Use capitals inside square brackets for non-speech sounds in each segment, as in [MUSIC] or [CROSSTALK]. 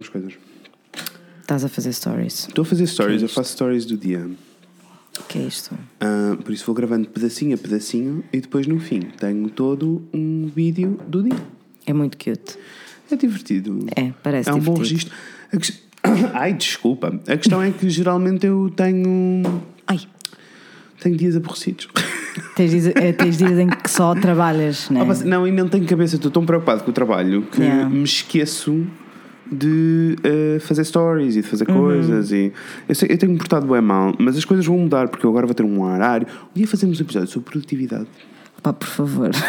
as coisas. Estás a fazer stories. Estou a fazer stories, é eu faço stories do dia. O que é isto? Ah, por isso vou gravando pedacinho a pedacinho e depois no fim tenho todo um vídeo do dia. É muito cute. É divertido. É, parece É um bom divertido. registro. A ques- [COUGHS] Ai, desculpa. A questão é que geralmente eu tenho. Ai, Tenho dias aborrecidos. tens dias, é, tens dias em que só [LAUGHS] trabalhas, né? Ah, mas Não, e não tenho cabeça, estou tão preocupado com o trabalho que Yeah. me esqueço de eh, fazer stories e de fazer Uhum. coisas. E eu, sei, eu tenho me portado bem mal, mas as coisas vão mudar porque eu agora vou ter um horário. Um dia fazemos um episódio sobre produtividade. Pá, por favor. [LAUGHS]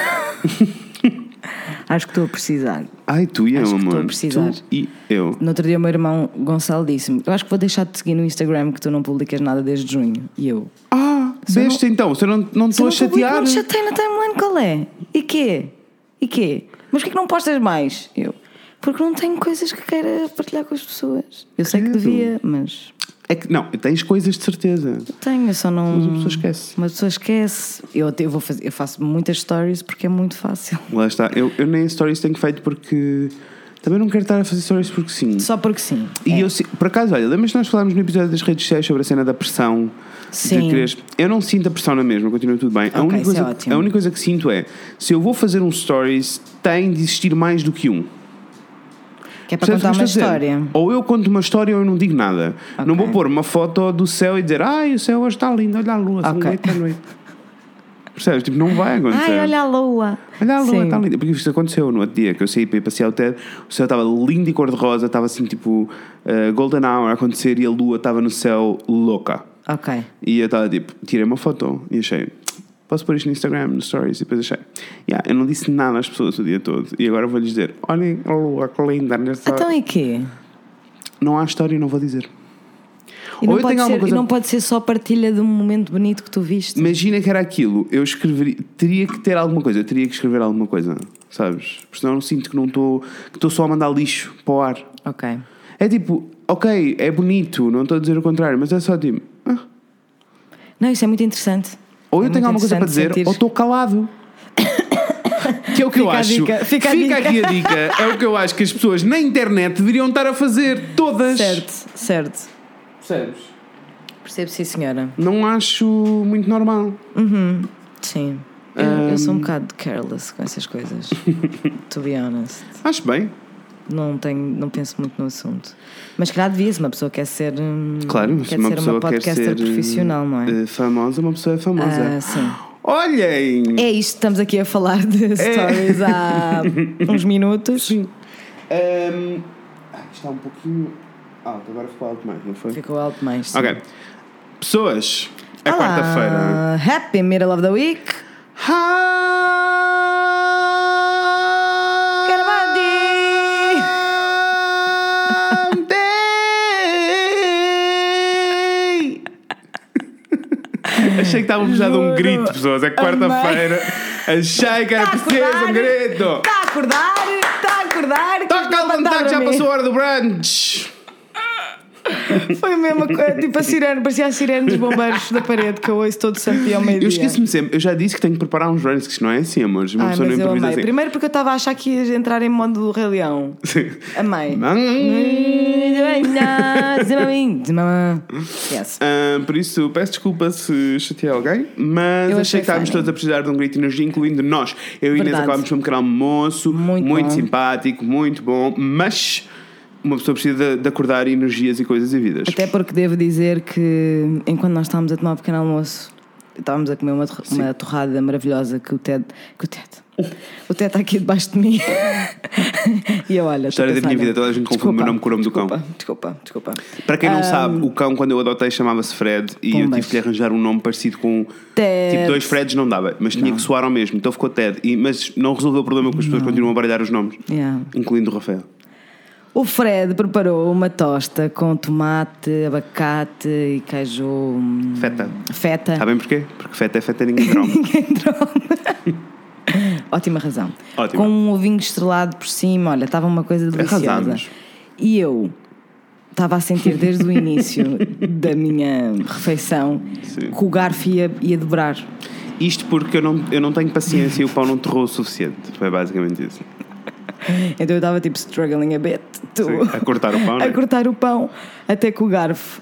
Acho que estou a precisar. Ai, tu e eu, Acho que estou a precisar. Tu e eu. No outro dia o meu irmão Gonçalo disse-me Eu acho que vou deixar de seguir no Instagram que tu não publicas nada desde junho. E eu Ah, Se besta então. Se eu não não "Se estou a não chatear. Não te chatei na timeline, qual é? E quê? E quê? Mas porquê que não postas mais? Eu Porque não tenho coisas que queira partilhar com as pessoas. Eu sei que devia, mas É que não, tens coisas de certeza. tenho, eu só não. Mas uma pessoa esquece. Uma pessoa esquece. Eu, até- eu, vou fazer, eu faço muitas stories porque é muito fácil. Lá está. Eu, eu nem stories tenho feito porque. Também não quero estar a fazer stories porque sim. Só porque sim. E É. eu, por acaso, olha, lembras que nós falámos no episódio das redes sociais sobre a cena da pressão? Sim. De eu não sinto a pressão na mesma, continua tudo bem. a, Ok, única isso é coisa, ótimo. a única coisa que sinto é se eu vou fazer um stories, tem de existir mais do que um. Que é para Percebes contar uma dizer? história. Ou eu conto uma história ou eu não digo nada. Não Ok. vou pôr uma foto do céu e dizer ai, o céu hoje está lindo, olha a lua, são Ok. oito da noite. [LAUGHS] Percebes? Tipo, não vai acontecer. Ai, olha a lua. Olha a lua, está linda. Porque isto aconteceu no outro dia que eu saí para ir passear o TED. O céu estava lindo e cor-de-rosa, estava assim tipo uh, Golden Hour a acontecer e a lua estava no céu louca. Ok. E eu estava tipo, tirei uma foto e achei, posso pôr isto no Instagram, no Stories? E depois achei, yeah, eu não disse nada às pessoas o dia todo. E agora vou-lhes dizer, olhem a lua, que linda nesta. Então e quê? Não há história, não vou dizer. E não, pode ser, coisa- e não pode ser só partilha de um momento bonito que tu viste. Imagina que era aquilo, eu escreveria, teria que ter alguma coisa, teria que escrever alguma coisa, sabes? Porque senão eu sinto que não estou, que estou só a mandar lixo para o ar. Ok. É tipo, ok, é bonito, não estou a dizer o contrário, mas é só tipo, ah, Não, isso é muito interessante. Ou É eu tenho muito alguma coisa para dizer, interessante ou estou calado. [COUGHS] Que é o que eu Fica a acho. dica, fica a dica. aqui a dica. É o que eu acho que as pessoas na internet deveriam estar a fazer. Todas. Certo, certo. Percebes? Percebo, sim, senhora. Não acho muito normal. Sim. Eu, eu sou um bocado careless com essas coisas. to be honest. Acho bem. Não, tenho, não penso muito no assunto. Mas calhar devia-se, uma pessoa quer ser. hum, Claro, se quer uma ser pessoa uma quer podcaster ser profissional, não é? eh, famosa, uma pessoa é famosa. Ah, sim. Olhem! É isto, estamos aqui a falar de stories há [LAUGHS] uns minutos. Sim. Ehm, ah, está um pouquinho alto, agora ficou alto mais, não foi? Ficou alto mais. sim. Ok. Pessoas, é quarta-feira. Happy middle of the week. Day. Achei que estávamos a dar um grito, pessoas. É quarta-feira. Achei que era Tá preciso um grito. Está a acordar? Está a acordar? Toca a levantar que já passou a hora do brunch. Foi mesmo, a- tipo a sirene, parecia a sirene dos bombeiros da parede que eu ouço todo santo dia ao meio-dia. Eu esqueço-me sempre. Eu já disse que tenho que preparar uns runs, que isto não é assim, amores. Uma Ai, pessoa não improvisa assim. Primeiro porque eu estava a achar que ias entrar em modo do Rei Leão. Amei. yes. Ah, por isso, peço desculpa se chateei alguém, mas Eu achei achei que estávamos todos a precisar de um grito de energia, incluindo nós. Eu e Inês acabámos por um canal moço, Muito muito, bom. simpático, muito bom, mas uma pessoa precisa de, de acordar energias e coisas e vidas. Até porque devo dizer que enquanto nós estávamos a tomar um pequeno almoço, estávamos a comer uma, torra- uma torrada maravilhosa que o Ted. Que o Ted. O Ted está aqui debaixo de mim. [LAUGHS] e eu olha. História da minha vida, toda a gente confunde o meu nome com o nome do cão. Desculpa, desculpa. Para quem não sabe, o cão, quando eu adotei, chamava-se Fred e eu tive que lhe arranjar um nome parecido com. Ted. Tipo, dois Freds não dava, mas tinha que soar ao mesmo, então ficou Ted. E, mas não resolveu o problema porque as pessoas continuam a baralhar os nomes, Yeah. incluindo o Rafael. O Fred preparou uma tosta com tomate, abacate e queijo. hum, Feta. Feta. Sabem porquê? Porque feta é feta, ninguém [LAUGHS] troma. [LAUGHS] Ótima razão. Ótima. Com um ovinho estrelado por cima, olha, estava uma coisa deliciosa. Arrasamos. E eu estava a sentir desde o início [LAUGHS] da minha refeição Sim. que o garfo ia, ia dobrar. Isto porque eu não, eu não tenho paciência e o pão não torrou o suficiente. Foi basicamente isso. Então eu estava tipo struggling a bit Sim, a cortar o pão, a né? cortar o pão, até que o garfo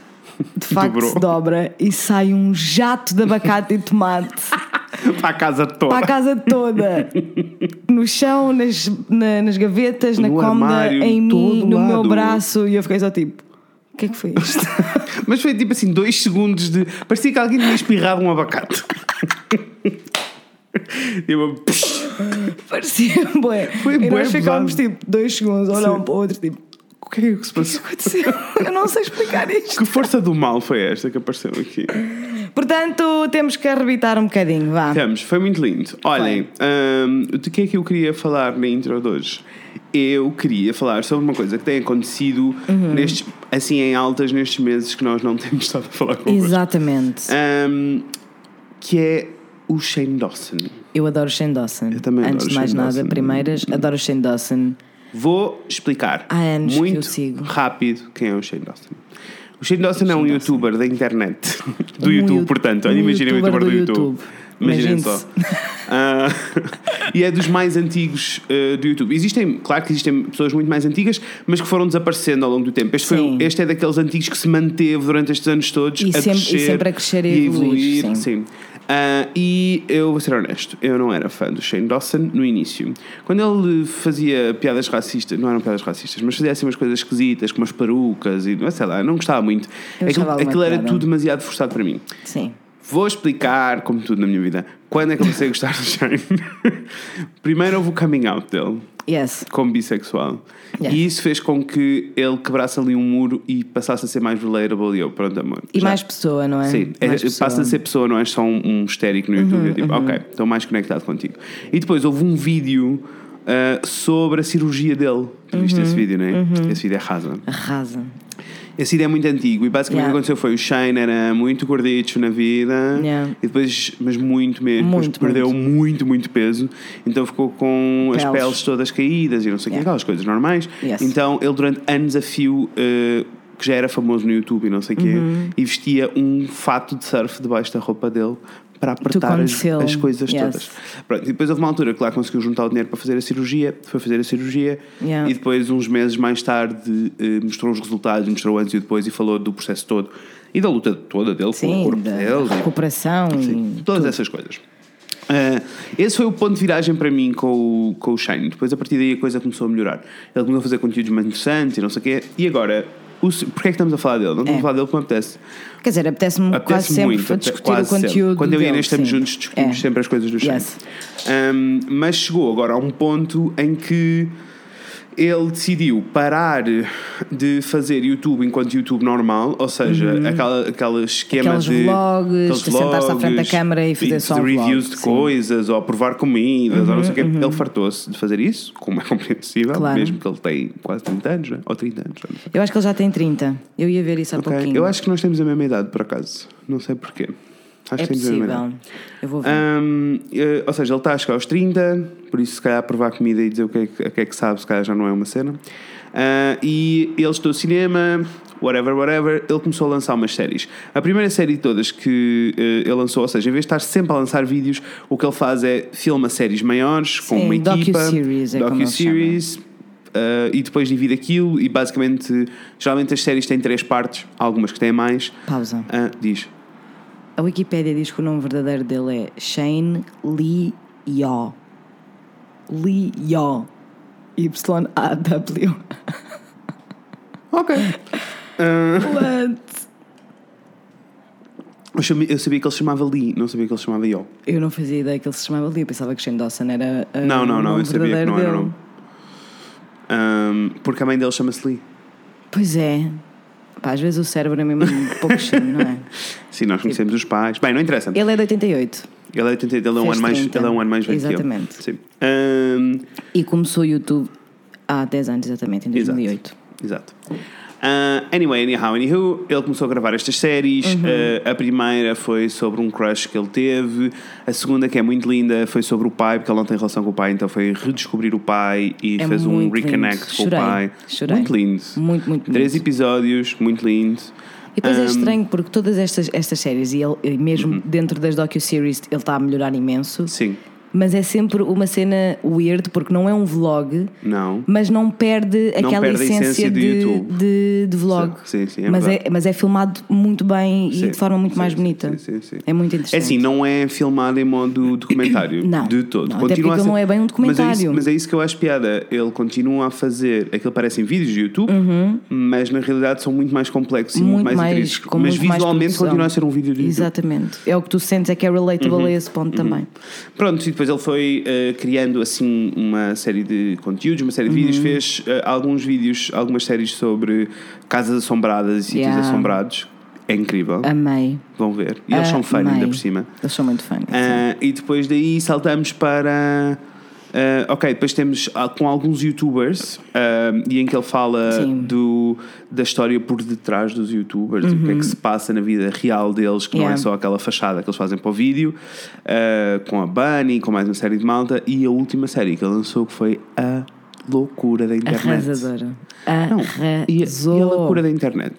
de facto Dobrou. se dobra e sai um jato de abacate e tomate [LAUGHS] Para a casa toda. para a casa toda. No chão, nas, na- nas gavetas, na No cômoda, armário, em mim, todo no meu lado. braço. E eu fiquei só tipo: o que é que foi isto? [LAUGHS] Mas foi tipo assim, dois segundos de. Parecia que alguém tinha espirrado um abacate. [LAUGHS] [LAUGHS] tipo, Parecia bué. Foi e bué nós ficámos tipo dois segundos a olhar um para o outro, tipo: o que é que se o que passou? aconteceu? [LAUGHS] Eu não sei explicar isto. Que força do mal foi esta que apareceu aqui? Portanto, temos que arrebitar um bocadinho, vá. Temos, foi muito lindo. Olhem, de que é que eu queria falar na intro de hoje? Eu queria falar sobre uma coisa que tem acontecido Uhum. nestes, assim em altas nestes meses que nós não [LAUGHS] temos estado a falar convosco. Exatamente. Hum, que é o Shane Dawson. Eu adoro Shane Dawson. Eu também Antes adoro de mais Shane nada, Dawson. primeiras, adoro Shane Dawson. Vou explicar Há anos que muito eu sigo. rápido quem é o Shane Dawson. O Shane Dawson é um Shane youtuber da internet. [LAUGHS] Do Um YouTube, you- portanto. Um imaginem o youtuber youtuber do YouTube. YouTube. Imaginem Imagine-se. só. Ah, [LAUGHS] e é dos mais antigos ah, do YouTube. Existem, claro que existem pessoas muito mais antigas, mas que foram desaparecendo ao longo do tempo. Este, foi, Sim. o- este é daqueles antigos que se manteve durante estes anos todos E a sempre- e crescer sempre a crescer e a evoluir, sim. Ah, e eu vou ser honesto, eu não era fã do Shane Dawson no início. Quando ele fazia piadas racistas, não eram piadas racistas, mas fazia assim umas coisas esquisitas, como as perucas e não sei lá, não gostava muito. Eu Aquilo, aquilo era tudo demasiado forçado para mim. Sim. Vou explicar, como tudo na minha vida, quando é que eu comecei a gostar do Shane. [LAUGHS] Primeiro houve o coming out dele Yes. como bissexual. Yes. E isso fez com que ele quebrasse ali um muro e passasse a ser mais relatable. E eu, pronto, amor. E já- mais pessoa, não é? Sim, é. Uhum, passa a ser pessoa, não é só um, um histérico no YouTube. Eu, tipo, ok, estou mais conectado contigo. E depois houve um vídeo ah, sobre a cirurgia dele. Tu viste Uhum, esse vídeo, não é? Esse vídeo é rasa. Arrasa. Esse vídeo é muito antigo e basicamente Yeah. o que aconteceu foi o Shane era muito gordito na vida Yeah. e depois, mas muito mesmo, depois Muito, perdeu muito. muito, peso, então ficou com as Peles. peles todas caídas e não sei o que, Yeah. aquelas coisas normais. Yes. Então ele durante anos a fio, eh, que já era famoso no YouTube e não sei o quê, Uhum. e vestia um fato de surf debaixo da roupa dele para apertar as, as coisas Yes. todas. Pronto, e depois houve uma altura que lá conseguiu juntar o dinheiro para fazer a cirurgia, foi fazer a cirurgia Yeah. e depois, uns meses mais tarde, eh, mostrou os resultados, mostrou antes e depois e falou do processo todo e da luta toda dele com o Sim, corpo dele. recuperação e Todas essas coisas. Ah, esse foi o ponto de viragem para mim com o, com o Shine. Depois, a partir daí, a coisa começou a melhorar. Ele começou a fazer conteúdos mais interessantes e não sei o quê. E agora, o, porquê é que estamos a falar dele? Não estamos É. a falar dele como apetece. Quer dizer, apetece-me quase Apetece sempre muito, apete- discutir quase o conteúdo. sempre. Quando eu e Inês estamos sim. juntos, discutimos É. sempre as coisas do. Yes. Um, mas chegou agora a um ponto em que ele decidiu parar de fazer YouTube enquanto YouTube normal, ou seja, aquela, aquele esquema Uhum. Aqueles de. vlogs, de sentar-se à frente da câmara e fazer só um de reviews vlog, de sim. Uhum, coisas, ou provar comidas, ou não sei o quê. Ele fartou-se de fazer isso, como é [LAUGHS] compreensível, Claro. mesmo que ele tem quase 30 anos, né? ou 30 anos. Eu acho que ele já tem 30. Eu ia ver isso há Ok, pouquinho. Eu acho que nós temos a mesma idade, por acaso. Não sei porquê. Acho é possível. Eu vou ver. Hum, eh, ou seja, ele está a chegar aos 30, por isso, se calhar, provar comida e dizer o que é que, é que sabe, se calhar já não é uma cena. Ah, e ele estou cinema, whatever, whatever. Ele começou a lançar umas séries. A primeira série de todas que eh, ele lançou, ou seja, em vez de estar sempre a lançar vídeos, o que ele faz é filma séries maiores com Sim, uma equipa, docu-series é docu-series, ah, e depois divide aquilo. E basicamente, geralmente as séries têm três partes, algumas que têm mais. Pausa. Ah, diz. A Wikipédia diz que o nome verdadeiro dele é Shane Lee Yaw. Lee Yaw. Y-A-W. Ok. [LAUGHS] What? eu, chamei- eu sabia que ele se chamava Lee, não sabia que ele se chamava Yo. Eu não fazia ideia que ele se chamava Lee. Eu pensava que Shane Dawson era. ah, Não, não, não, eu sabia que não era o nome. Ahm, porque a mãe dele chama-se Lee. Pois é. Pá, às vezes o cérebro é mesmo um pouco [LAUGHS] cheio, não é? Sim, nós conhecemos os pais. Bem, não interessa. Ele é de 88 Ele é, de 80, ele é, um, ano mais, 30. ele é um ano mais velho Exatamente. que eu. Sim. Ahm, e começou o YouTube há 10 anos, exatamente, em 2008. Exato. Ah, anyway, anyhow, anywho, ele começou a gravar estas séries. Uhum. Ah, a primeira foi sobre um crush que ele teve. A segunda, que é muito linda, foi sobre o pai, porque ele não tem relação com o pai, então foi redescobrir o pai e É fez um reconnect lindo. com Chorei, o pai. chorei. Muito lindo. Muito, muito Três lindo. episódios, muito lindo. E depois é Ahm, estranho porque todas estas, estas séries, e ele, mesmo dentro das docu-series, ele está a melhorar imenso. Sim. Mas é sempre uma cena weird, porque não é um vlog, Não. mas não perde Não aquela perde essência de, de, de vlog. Sim, sim, é mas, é, mas é filmado muito bem Sim, e de forma muito mais bonita. sim, sim, sim. É muito interessante. É assim, não é filmado em modo documentário. [COUGHS] Não. De todo. Não, até porque a ser- não é bem um Mas é, documentário. isso, mas é isso que eu acho piada. Ele continua a fazer. Aquilo parece em vídeos de YouTube, mas na realidade são muito mais complexos e muito, Uhum. Muito mais, mais- Mas mais visualmente produção. continua a ser um vídeo de YouTube. Exatamente. É o que tu sentes, é que é relatable a esse ponto também. Pronto, e depois ele foi eh, criando assim uma série de conteúdos, uma série de Uhum. vídeos, fez eh, alguns vídeos, algumas séries sobre casas assombradas e sítios Yeah. assombrados. É incrível, Amei. vão ver. E eles são fã ainda por cima. Eles são muito fãs. Ah, e depois daí saltamos para. Ah, ok, depois temos ah, com alguns youtubers ah, e em que ele fala Sim. do, da história por detrás dos youtubers, o que é que se passa na vida real deles, que não é Uhum. Yeah. só aquela fachada que eles fazem para o vídeo, ah, com a Bunny, com mais uma série de malta, e a última série que ele lançou que foi a loucura da internet. Arrasadora. Não, e, a- Arrasou. e a loucura da internet.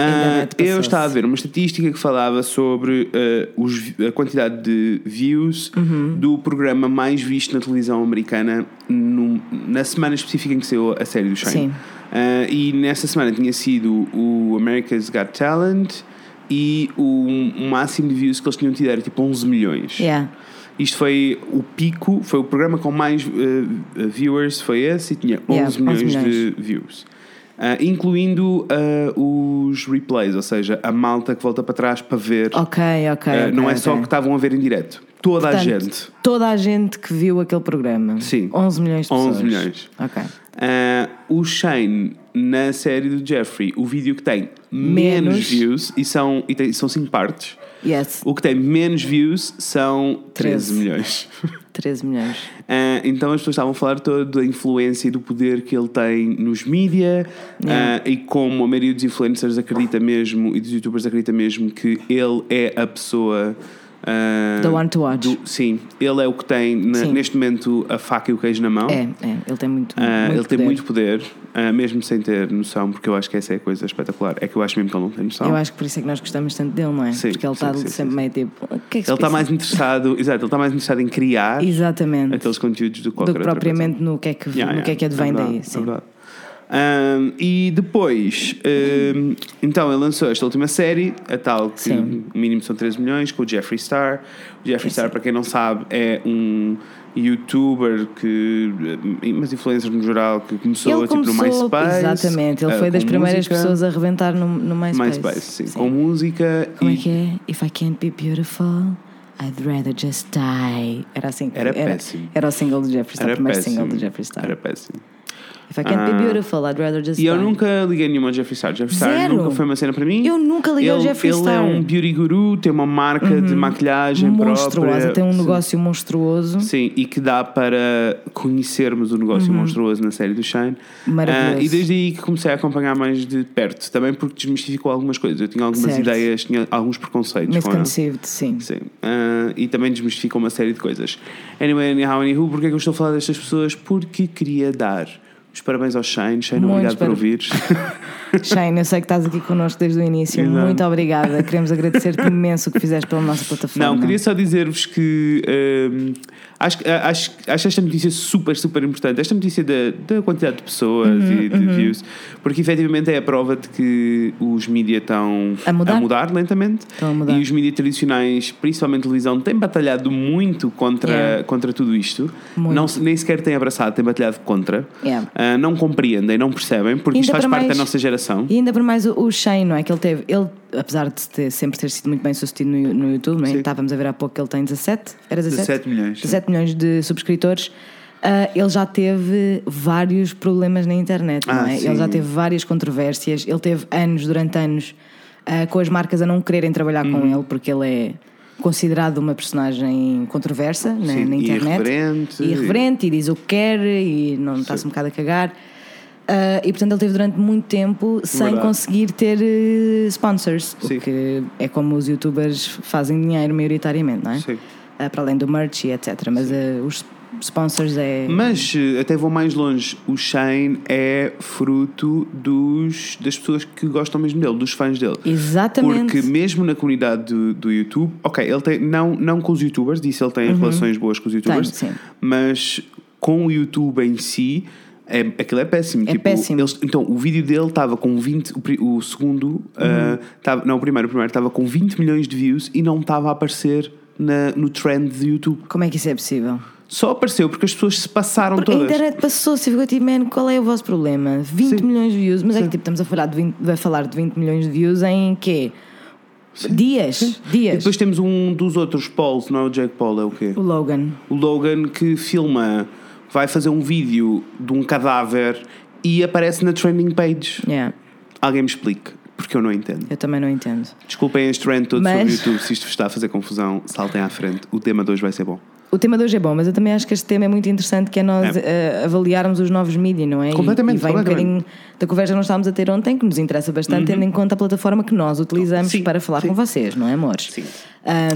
Ah, eu estava a ver uma estatística que falava sobre ah, os a quantidade de views Uhum. do programa mais visto na televisão americana num- na semana específica em que saiu a série do Shane. Sim. Ah, e nessa semana tinha sido o America's Got Talent e o, o máximo de views que eles tinham tido era tipo 11 milhões. Yeah. Isto foi o pico, foi o programa com mais eh, viewers, foi esse, e tinha 11 Yeah, 11 milhões, milhões. de views. Ah, incluindo ah, os replays, ou seja, a malta que volta para trás para ver. Ok, ok. Ah, ok, não é só ok. que estavam a ver em direto. Toda a Portanto, gente. Toda a gente que viu aquele programa. Sim. 11 milhões de 11 pessoas. milhões. Ok. O Shane, na série do Jeffrey, o vídeo que tem menos, Menos. views, e são, e tem, são 5 partes, Yes. o que tem menos views são 13 13. milhões. [LAUGHS] 13 milhões. Ah, então as pessoas estavam a falar toda da influência e do poder que ele tem nos mídia Yeah. ah, e como a maioria dos influencers acredita mesmo e dos youtubers acredita mesmo que ele é a pessoa. Ah, The one to watch. do- sim, ele é o que tem na- neste momento a faca e o queijo na mão. É, é. Ele tem muito, Ah, muito ele tem poder. muito poder, ah, mesmo sem ter noção, porque eu acho que essa é a coisa espetacular. É que eu acho mesmo que ele não tem noção. Eu acho que por isso é que nós gostamos tanto dele, não é? Sim, Porque ele sim, está sim, sempre meio tipo. O que é que Ele está mais interessado, [LAUGHS] exato, ele está mais interessado em criar Exatamente. aqueles conteúdos do Do que propriamente no que é que, Yeah, no que, é que advém verdade, daí. Sim. É verdade. Ahm, e depois, ahm, então ele lançou esta última série, a tal que Sim. mínimo são 13 milhões, com o Jeffree Star. O Jeffree Star, para quem não sabe, é um youtuber que. mas influencer no geral, que começou Ele tipo no MySpace. exatamente, ele ah, foi das primeiras música. pessoas a arrebentar no, no MySpace. MySpace, sim, com música. Como e é que é? If I can't be beautiful, I'd rather just die. Era assim. que- Era era, péssimo. era o single do Jeffree Star, Era o primeiro péssimo. single do Jeffree Star. Era péssimo. If I can't Ah. be beautiful, I'd rather just E eu die. nunca liguei nenhuma ao Jeffree Star. Jeffree Star Zero. nunca foi uma cena para mim. Eu nunca liguei ele, ao Jeffree ele Star. é um beauty guru, tem uma marca de maquilhagem monstruosa, própria. tem um negócio monstruoso. Sim, e que dá para conhecermos o negócio monstruoso na série do. Uhum. Maravilhoso. Ah, e desde aí que comecei a acompanhar mais de perto, também porque desmistificou algumas coisas. Eu tinha algumas Certo. ideias, tinha alguns preconceitos com ele. Misconceived, sim. Sim. Ah, e também desmistificou uma série de coisas. Anyway, anyhow, anywho, porquê é que eu estou a falar destas pessoas? Porque queria dar os parabéns ao Shane. Shane, Muitos obrigado por para- ouvires. [LAUGHS] Shane, eu sei que estás aqui connosco desde o início. Exato. Muito obrigada. Queremos agradecer-te imenso o que fizeste pela nossa plataforma. Não, queria só dizer-vos que hum, acho, acho, acho esta notícia super, super importante. Esta notícia da, da quantidade de pessoas Uhum, e de views, porque efetivamente é a prova de que os mídias estão A mudar. lentamente Estão a mudar. e os mídias tradicionais, principalmente televisão, têm batalhado muito contra, Yeah. contra tudo isto. Muito. Não, nem sequer têm abraçado, têm batalhado contra. Yeah. Ah, não compreendem, não percebem, porque isto faz parte mais- da nossa geração. E ainda por mais o, o Shane, não é? Que ele teve, ele, apesar de ter- sempre ter sido muito bem sucedido no, no YouTube, não é? Sim. Estávamos a ver há pouco que ele tem 17, era 17? 17 milhões, sim. 17 milhões de subscritores. Ah, ele já teve vários problemas na internet, não Ah, é? sim. Ele já teve várias controvérsias, ele teve anos, durante anos, ah, com as marcas a não quererem trabalhar com Uhum. ele porque ele é considerado uma personagem controversa na, Sim, na e internet. irreverente. E irreverente, e diz o que quer e não está-se um bocado a cagar. Ah, e portanto ele teve durante muito tempo sem Verdade. conseguir ter eh, sponsors, Sim. o que é como os youtubers fazem dinheiro maioritariamente, não é? Sim. Ah, para além do merch e etc. Mas ah, os sponsors é. Mas eh, até vou mais longe. O Shane é fruto dos, das pessoas que gostam mesmo dele, dos fãs dele. Exatamente. Porque mesmo na comunidade do, do YouTube, ok, ele tem, não, não com os youtubers, disse ele tem relações boas com os youtubers, Uhum. Tem, sim. mas com o YouTube em si, é, aquilo é péssimo. É péssimo. eles- então, o vídeo dele estava com 20, o, o segundo, ah, Uhum. tava- não, o primeiro, o primeiro estava com 20 milhões de views e não estava a aparecer na, no trend do YouTube. Como é que isso é possível? Só apareceu porque as pessoas se passaram Porque a todas. internet passou-se e ficou tipo, man, qual é o vosso problema? 20 Sim. milhões de views, mas é Sim. que tipo, estamos a falar, de 20, a falar de 20 milhões de views em quê? Dias. E Dias. depois temos um dos outros Pauls, não é o Jake Paul, é o quê? O Logan. O Logan que filma, vai fazer um vídeo de um cadáver e aparece na trending page. Yeah, Alguém me explique, porque eu não entendo. eu também não entendo. Desculpem este trend todo Mas- sobre o YouTube, se isto vos está a fazer confusão, saltem à frente. O tema de hoje vai ser bom. O tema de hoje é bom, mas eu também acho que este tema é muito interessante, que é nós eh, avaliarmos os novos mídias, não é? E- Completamente, E, vem um completamente. Uhum. bocadinho da conversa que nós estávamos a ter ontem, que nos interessa bastante, tendo em conta a plataforma que nós utilizamos Sim, para falar sim. com vocês, não é, amores? Sim.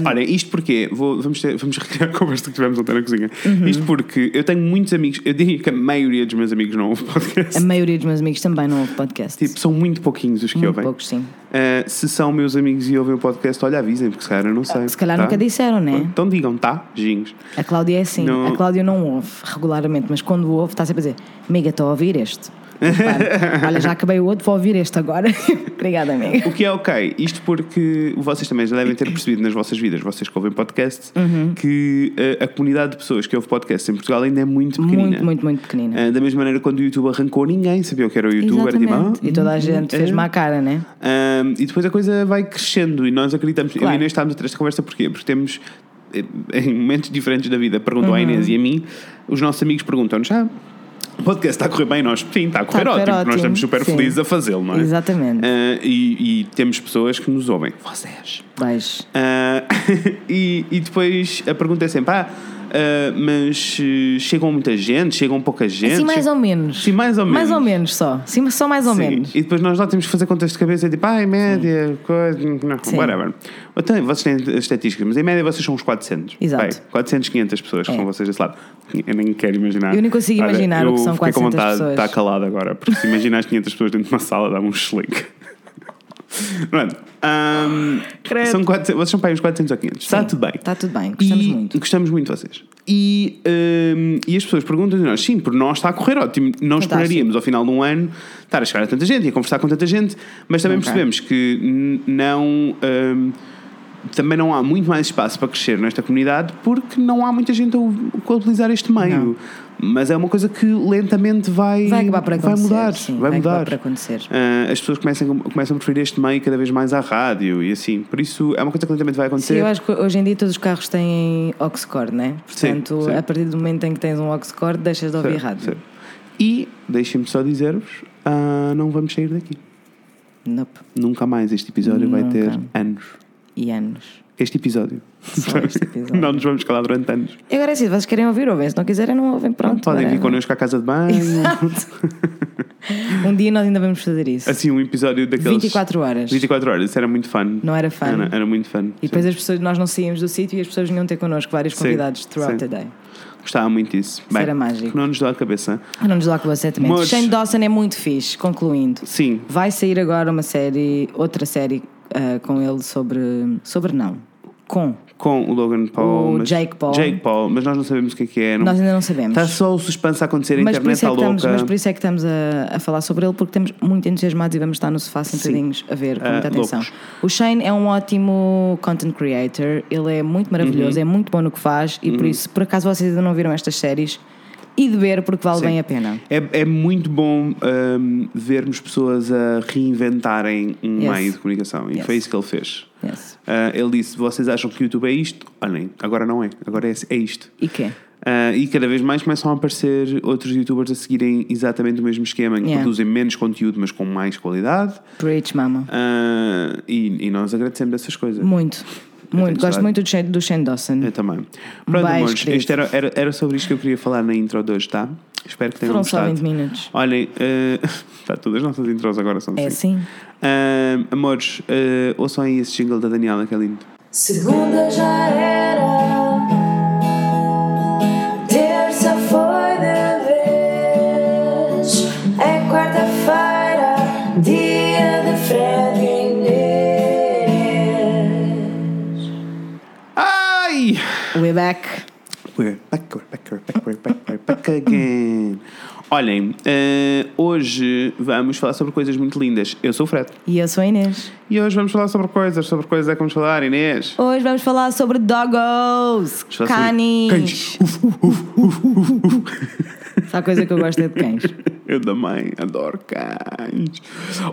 Olha, isto porque vou, vamos, ter, vamos [LAUGHS] recriar a conversa que tivemos ontem na cozinha. Uhum. Isto porque eu tenho muitos amigos, eu diria que a maioria dos meus amigos não ouve podcast. A maioria dos meus amigos também não ouve podcast. Tipo, são muito pouquinhos os que muito ouvem. poucos, sim. Uh, se são meus amigos e ouvem o podcast, olha, avisem, porque se calhar eu não sei. Se calhar tá? nunca disseram, né? Então digam, tá? Ginhos. A Cláudia é assim. Não. A Cláudia não ouve regularmente, mas quando ouve, está sempre a dizer: Amiga, estou a ouvir este. Olha, já acabei o outro, vou ouvir este agora. [LAUGHS] Obrigada, amiga. O que é ok, isto porque vocês também já devem ter percebido nas vossas vidas, vocês que ouvem podcast, Uhum. que uh, a comunidade de pessoas que ouve podcast em Portugal ainda é muito pequenina. Muito, muito, muito pequenina. Uh, da mesma maneira, quando o YouTube arrancou, ninguém sabia o que era o YouTube. Era tipo, Exatamente. ah, e toda a gente é. fez má cara, né? Um, e depois a coisa vai crescendo e nós acreditamos. Eu e a Claro. Inês estávamos a ter esta conversa porquê? Porque temos, eh, em momentos diferentes da vida, perguntam Uhum. à Inês e a mim, os nossos amigos perguntam-nos: ah, o podcast está a correr bem? Nós, sim, está a correr Está correr ótimo, nós ótimo, estamos super sim. felizes a fazê-lo, não é? Exatamente. Ah, e, e temos pessoas que nos ouvem. Vocês. Vais. Ah, [LAUGHS] e, e depois a pergunta é sempre: ah, ah, mas eh, chegam muita gente? Chegam pouca gente? Assim, mais ou menos. Sim, mais ou Mais ou menos. menos só. Sim, só mais ou Sim. menos. E depois nós lá temos que fazer contas de cabeça, tipo, ah, em média, coisa, não, Sim. whatever. Então, vocês têm as estatísticas, mas em média vocês são uns 400. Exato. Bem, 400, 500 pessoas que É. são vocês desse lado. Eu nem quero imaginar. Eu nem consigo Olha, imaginar o que eu são fiquei com 400 vontade pessoas. de estar calado agora, porque se imaginar as 500 pessoas dentro de uma sala, dá-me um slick. Pronto. Credo. são 400, vocês são para aí uns 400 ou 500. Está Sim, tudo bem. Está tudo bem. Gostamos E muito. Gostamos muito de vocês. E, hum, e as pessoas perguntam nós, sim, por nós está a correr ótimo. Não Fantástico. esperaríamos ao final de um ano estar a chegar a tanta gente e a conversar com tanta gente, mas também Ok. percebemos que não. hum, também não há muito mais espaço para crescer nesta comunidade porque não há muita gente a, utilizar este meio. Mas é uma coisa que lentamente vai, Vai acabar por acontecer. mudar. sim, vai mudar. acabar por acontecer. Ah, as pessoas começam, começam a preferir este meio cada vez mais à rádio e assim. Por isso é uma coisa que lentamente vai acontecer. Sim, eu acho que hoje em dia todos os carros têm aux-cord, né? Sim, Portanto, sim. a partir do momento em que tens um aux-cord, deixas de ouvir Certo, rádio. certo. E deixem-me só dizer-vos: ah, não vamos sair daqui. Nope. Nunca mais este episódio vai ter Nunca. anos. E anos. Este episódio. Só este [LAUGHS] episódio. não nos vamos calar durante anos. E agora, se vocês querem ouvir, ouvem. Se não quiserem, não ouvem. Pronto. Podem vir whatever. connosco à casa de banho. [LAUGHS] Um dia nós ainda vamos fazer isso. assim, um episódio daqueles. 24 horas. 24 horas. Isso era muito fun. Não era fun. Era, era muito fun. E depois Sim. as pessoas, nós não saímos do sítio e as pessoas vinham ter connosco vários Sim, convidados throughout sim. the day. Gostava muito disso. Bem, era mágico. Não nos dá a cabeça. Ah, não nos dá com você também. Mas- Shane Dawson é muito fixe, concluindo. Sim. Vai sair agora uma série, outra série ah, com ele sobre. Sobre não. Com. Com o Logan Paul. O mas- Jake Paul. Jake Paul, mas nós não sabemos o que é que é. Não... Nós ainda não sabemos. Está só o suspense a acontecer, a mas, internet isso é está que estamos, louca. mas por isso é que estamos a, a falar sobre ele, porque estamos muito entusiasmados e vamos estar no sofá sentadinhos a ver com Ah, muita atenção. loucos. O Shane é um ótimo content creator, ele é muito Uhum. maravilhoso, é muito bom no que faz e por isso, por acaso vocês ainda não viram estas séries, e de ver porque vale Sim. bem a pena. É, é muito bom hum, vermos pessoas a reinventarem um Yes. meio de comunicação. E Yes. foi isso que ele fez. Yes. Ah, ele disse: Vocês acham que o YouTube é isto? Olhem, agora não é. Agora é, é isto. E quê? Ah, e cada vez mais começam a aparecer outros youtubers a seguirem exatamente o mesmo esquema, em que Yeah. produzem menos conteúdo, mas com mais qualidade. Preach, mama. Ah, e, e nós agradecemos essas coisas. Muito. Muito, gosto muito do Shane, do Shane Dawson. Eu também. Pronto, Bem amores, isto era, era, era sobre isto que eu queria falar na intro de hoje, tá? Espero que tenham Foram gostado. Foram só 20 minutos. Olhem, uh, [LAUGHS] tá, todas as nossas intros agora são é assim. É sim. Uh, amores, uh, ouçam aí esse jingle da Daniela, que é lindo. Segunda já era, terça foi de vez, é quarta-feira, dia. Back. We're back, we're back, we're back, we're back, we're back again. Olhem, eh, hoje vamos falar sobre coisas muito lindas. Eu sou o Fred. E eu sou a Inês. E hoje vamos falar sobre coisas. Sobre coisas é que vamos falar, Inês. Hoje vamos falar sobre doggos, falar sobre canis. cães. Uf, uf, uf, uf, uf. Só a coisa que eu gosto é de cães. [LAUGHS] Eu também adoro cães.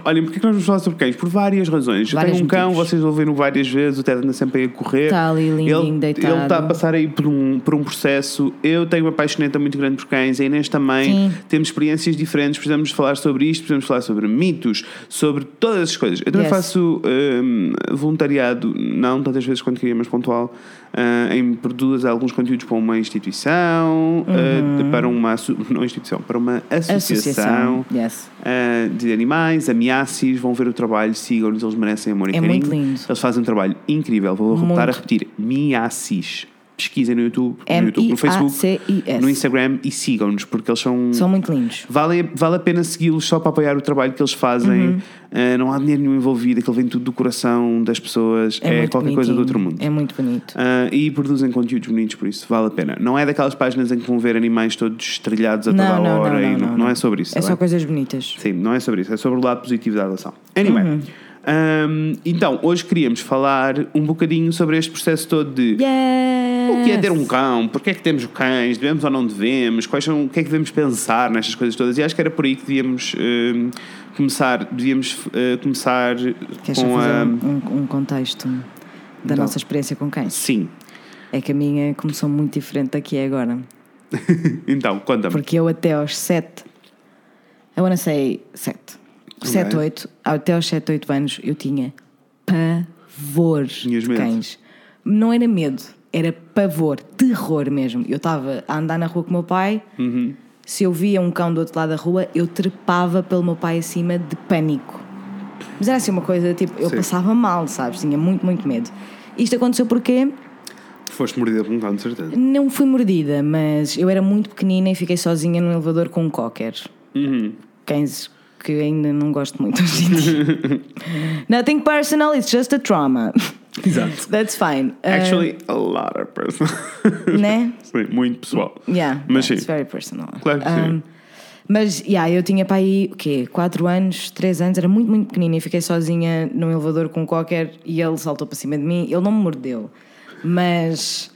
Olhem, porquê que nós vamos falar sobre cães? Por várias razões. Eu tenho um cão, vocês ouviram várias vezes, o Ted anda sempre aí a correr. Está ali lindinho, ele, deitado. Ele está a passar aí por um, por um processo. Eu tenho uma paixoneta muito grande por cães, a Inês também. Sim. Temos experiências diferentes, precisamos falar sobre isto, precisamos falar sobre mitos, sobre todas as coisas. Eu também Yes. faço hum, voluntariado, não tantas vezes quanto queria, mas pontual, ah, em produzir alguns conteúdos para uma instituição, ah, de- para uma [LAUGHS] não instituição, para uma associação, Associação. Yes. ah, de animais, ameaças, vão ver o trabalho, sigam-nos, eles merecem amor e É carinho. muito lindo. Eles fazem um trabalho incrível. Vou voltar a repetir: Miacis. Pesquisem no YouTube, no, YouTube, no Facebook, no Instagram e sigam-nos, porque eles são. São muito lindos. Vale, vale a pena segui-los só para apoiar o trabalho que eles fazem. Uhum. Ah, não há dinheiro nenhum envolvido, aquilo vem tudo do coração das pessoas. É, muito qualquer coisa do outro mundo. É muito bonito. Ah, e produzem conteúdos bonitos, por isso vale a pena. Não é daquelas páginas em que vão ver animais todos estrelhados a toda Não, a não, hora. não, e não, não, não. é sobre isso. É só bem? coisas bonitas. Sim, não é sobre isso, é sobre o lado positivo da relação. Anyway, Uhum. Hum, então, hoje queríamos falar um bocadinho sobre este processo todo de Yes. o que é ter um cão, porque é que temos cães, devemos ou não devemos, quais são, o que é que devemos pensar nestas coisas todas. E acho que era por aí que devíamos hum, começar, devíamos uh, começar Queres com fazer a. um, um contexto da Então. nossa experiência com cães? Sim, É que a minha começou muito diferente da que é agora. [LAUGHS] então, conta-me. Porque eu até aos 7, I wanna say 7, 7, 8, até aos 7, 8 anos eu tinha pavor Tinhas de medo? cães. Não era medo, era pavor, terror mesmo. Eu estava a andar na rua com o meu pai, Uhum. se eu via um cão do outro lado da rua, eu trepava pelo meu pai acima de pânico. Mas era assim uma coisa, tipo, eu Sim. passava mal, sabes? Tinha muito, muito medo. Isto aconteceu porque Foste mordida por um cão, de certeza. não fui mordida, mas eu era muito pequenina e fiquei sozinha no elevador com um cocker. Uhum. Cães que ainda não gosto muito hoje em dia. Nothing personal, it's just a trauma. Exato. That's fine. Uh, Actually, a lot of person. né? [LAUGHS] sim, muito pessoal. Yeah, Mas yeah, it's sim. very personal. Claro que sim. Um, mas, yeah, eu tinha para aí, o quê? 4 anos, 3 anos, era muito, muito pequenina e fiquei sozinha no elevador com qualquer e ele saltou para cima de mim. Ele não me mordeu, mas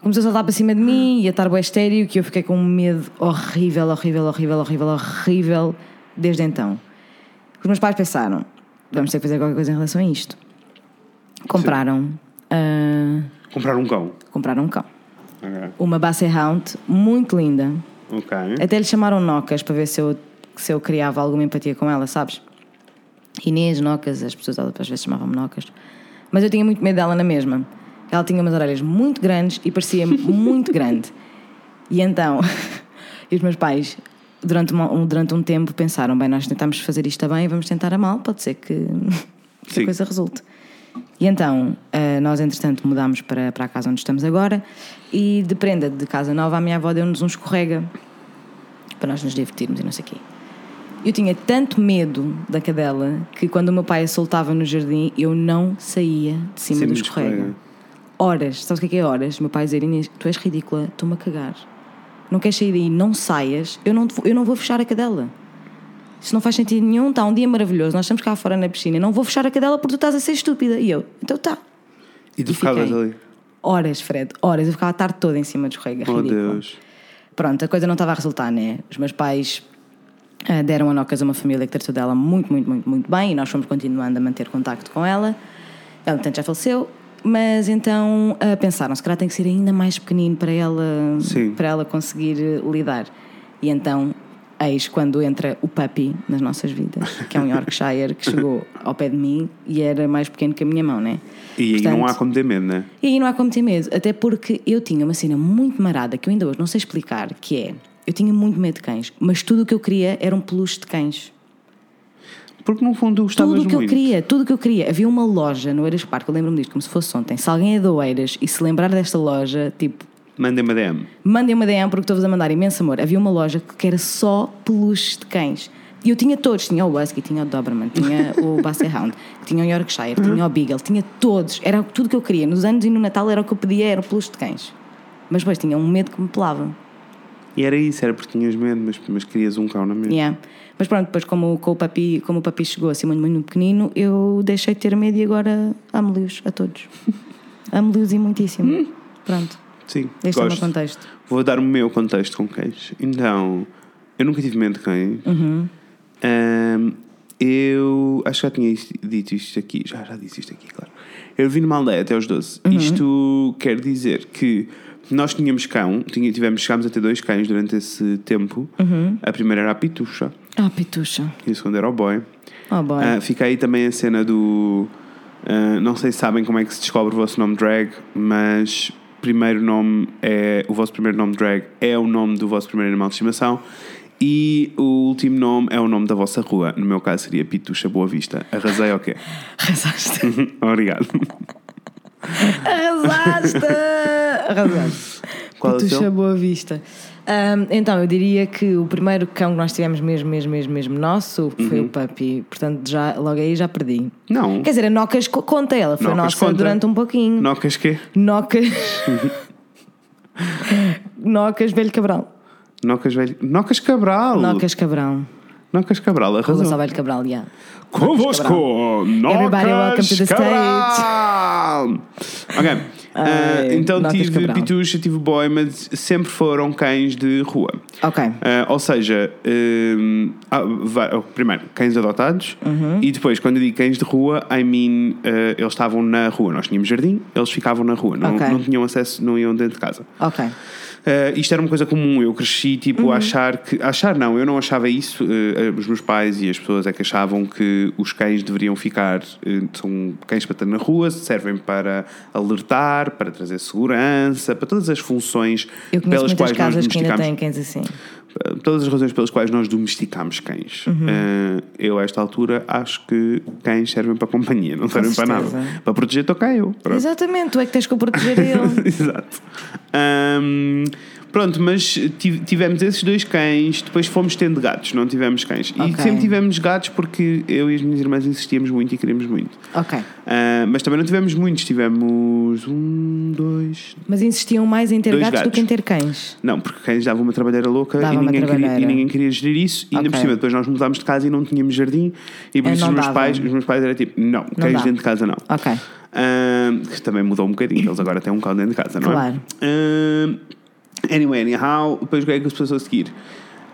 começou a saltar para cima de mim e a estar bué estéreo que eu fiquei com um medo horrível, horrível, horrível, horrível, horrível desde então. Os meus pais pensaram, vamos ter que fazer qualquer coisa em relação a isto. Compraram, ah, Comprar um cão. compraram um cão. Ok. Uma Basset Hound muito linda, Ok. até lhe chamaram Nocas para ver se eu, se eu criava alguma empatia com ela, sabes? Inês, Nocas, as pessoas às vezes chamavam-me Nocas. Mas eu tinha muito medo dela na mesma. Ela tinha umas orelhas muito grandes e parecia [LAUGHS] muito grande. E então, [LAUGHS] e os meus pais, durante, uma- um, durante um tempo, pensaram: bem, nós tentamos fazer isto a bem, vamos tentar a mal, pode ser que, [LAUGHS] que Sim. a coisa resulte. E então, eh, nós entretanto mudámos para, para a casa onde estamos agora e de prenda de casa nova a minha avó deu-nos um escorrega para nós nos divertirmos e não sei o quê. Eu tinha tanto medo da cadela que quando o meu pai a soltava no jardim eu não saía de cima Cima do escorrega. escorrega. Horas, sabes o que é que é horas? O meu pai dizer Inês, tu és ridícula, estou-me a cagar. Não queres sair daí, não saias, eu não, eu não vou fechar a cadela. Isso não faz sentido nenhum, está um dia maravilhoso, nós estamos cá fora na piscina, não vou fechar a cadela porque tu estás a ser estúpida. E eu, então tá. E tu E ficavas fiquei. ali. Horas, Fred, horas. Eu ficava a tarde toda em cima do escorrega. Oh ridículo. Deus. Pronto, a coisa não estava a resultar, né? Os meus pais ah, deram a Nocas a uma família que tratou dela muito, muito, muito, muito bem e nós fomos continuando a manter contacto com ela. Ela, portanto, já faleceu. Mas então ah, pensaram, se calhar tem que ser ainda mais pequenino para ela, Sim. para ela conseguir eh, lidar. E então, eis quando entra o puppy nas nossas vidas, que é um Yorkshire que chegou ao pé de mim e era mais pequeno que a minha mão, né? E aí não há Portanto, como ter medo, né? e aí não há como ter medo, até porque eu tinha uma cena muito marada que eu ainda hoje não sei explicar, que é, eu tinha muito medo de cães, mas tudo o que eu queria era um peluche de cães. Porque no fundo gostavas Tudo o que eu muito. queria, tudo o que eu queria. Havia uma loja no Eiras Parque, eu lembro-me disto como se fosse ontem. Se alguém é do Eiras e se lembrar desta loja, tipo, Mandem-me a DM. mandem uma DM porque estou-vos a mandar imenso amor. Havia uma loja que era só peluches de cães. E eu tinha todos, tinha o Husky, tinha o Doberman, tinha o [LAUGHS] Basset Hound, tinha o Yorkshire, tinha o Beagle, tinha todos. Era tudo que eu queria. Nos anos e no Natal era o que eu pedia, era peluche de cães. Mas depois tinha um medo que me pelava. E era isso, era porque tinhas medo, mas, mas querias um cão na mesma. Yeah. Mas pronto, depois como, com o papi, como o papi chegou assim muito, muito pequenino, eu deixei de ter medo e agora amo-lhes a todos. [LAUGHS] amo-lhes e muitíssimo. Pronto, Sim, este é o meu gosto. contexto. Vou dar o meu contexto com cães. Então, eu nunca tive medo de cães. Uhum. Ahm, eu acho que já tinha isto- dito isto aqui. Já, já disse isto aqui, claro. Eu vim numa aldeia até aos 12. Uhum. Isto quer dizer que nós tínhamos cão, tinha, tivemos, chegámos a ter dois cães durante esse tempo. Uhum. A primeira era a Pitucha Ah, pitucha. e a segunda era o Boy. Oh, boy. Ah, fica aí também a cena do. ah, não sei se sabem como é que se descobre o vosso nome drag, mas primeiro nome é. O vosso primeiro nome drag é o nome do vosso primeiro animal de estimação e o último nome é o nome da vossa rua. No meu caso seria Pitucha Boa Vista. Arrasei ou quê? [LAUGHS] Arrasaste. [LAUGHS] Obrigado. Arrasaste! [LAUGHS] Arrasaste. Qual é o Pitucha seu? Boa Vista. Ahm, então, eu diria que o primeiro cão que nós tivemos mesmo, mesmo, mesmo, mesmo nosso foi Uhum. o Papi. Portanto, já, logo aí já perdi. Não. Quer dizer, a Nocas co- conta ela, foi Nocas nossa conta. durante um pouquinho. Nocas quê? Nocas. [LAUGHS] Nocas Velho Cabral. Nocas velho. Nocas Cabral. Nocas Cabral. Nocas Cabral, Arrasou. arrasou. Velho Cabral, já. Convosco, to the Nocas Cabral. Ok. Ai, então Nocas tive Cabral. Pitucha, tive Boy, mas sempre foram cães de rua. Ok. Ah, ou seja, hum, ah, oh, primeiro, cães adotados Uhum. e depois, quando eu digo cães de rua, I mean, ah, eles estavam na rua. Nós tínhamos jardim, eles ficavam na rua, não, Ok. não tinham acesso, não iam dentro de casa. Ok. Uh, isto era uma coisa comum, eu cresci tipo Uhum. a achar que. Achar não, eu não achava isso. uh, os meus pais e as pessoas é que achavam que os cães deveriam ficar. uh, são cães para ter na rua, servem para alertar, para trazer segurança, para todas as funções Eu conheço pelas muitas quais nós casas que ainda domesticamos. têm cães assim. Uh, Todas as razões pelas quais nós domesticamos cães. Uhum. Uh, eu, a esta altura, acho que cães servem para companhia, não servem para nada. certeza. Para proteger, cá eu. Pronto. Exatamente, tu é que tens que o proteger ele. [LAUGHS] Exato. Ahm, pronto, mas tive- tivemos esses dois cães, depois fomos tendo gatos, não tivemos cães. E Ok. sempre tivemos gatos porque eu e as minhas irmãs insistíamos muito e queríamos muito. ok. Ah, mas também não tivemos muitos, tivemos um, dois. Mas insistiam mais em ter Dois gatos, do gatos. que em ter cães. Não, porque cães davam uma trabalheira louca e ninguém, queria, trabalheira. e ninguém queria gerir isso. E ainda por cima, depois nós mudámos de casa e não tínhamos jardim. E por isso não os meus, dava. pais, os meus pais eram tipo: não, cães dá. dentro de casa não. Ok. Ahm, que também mudou um bocadinho, eles agora têm um cão dentro de casa, não Claro. é? Ahm, anyway, anyhow, depois o que é que se passou a seguir?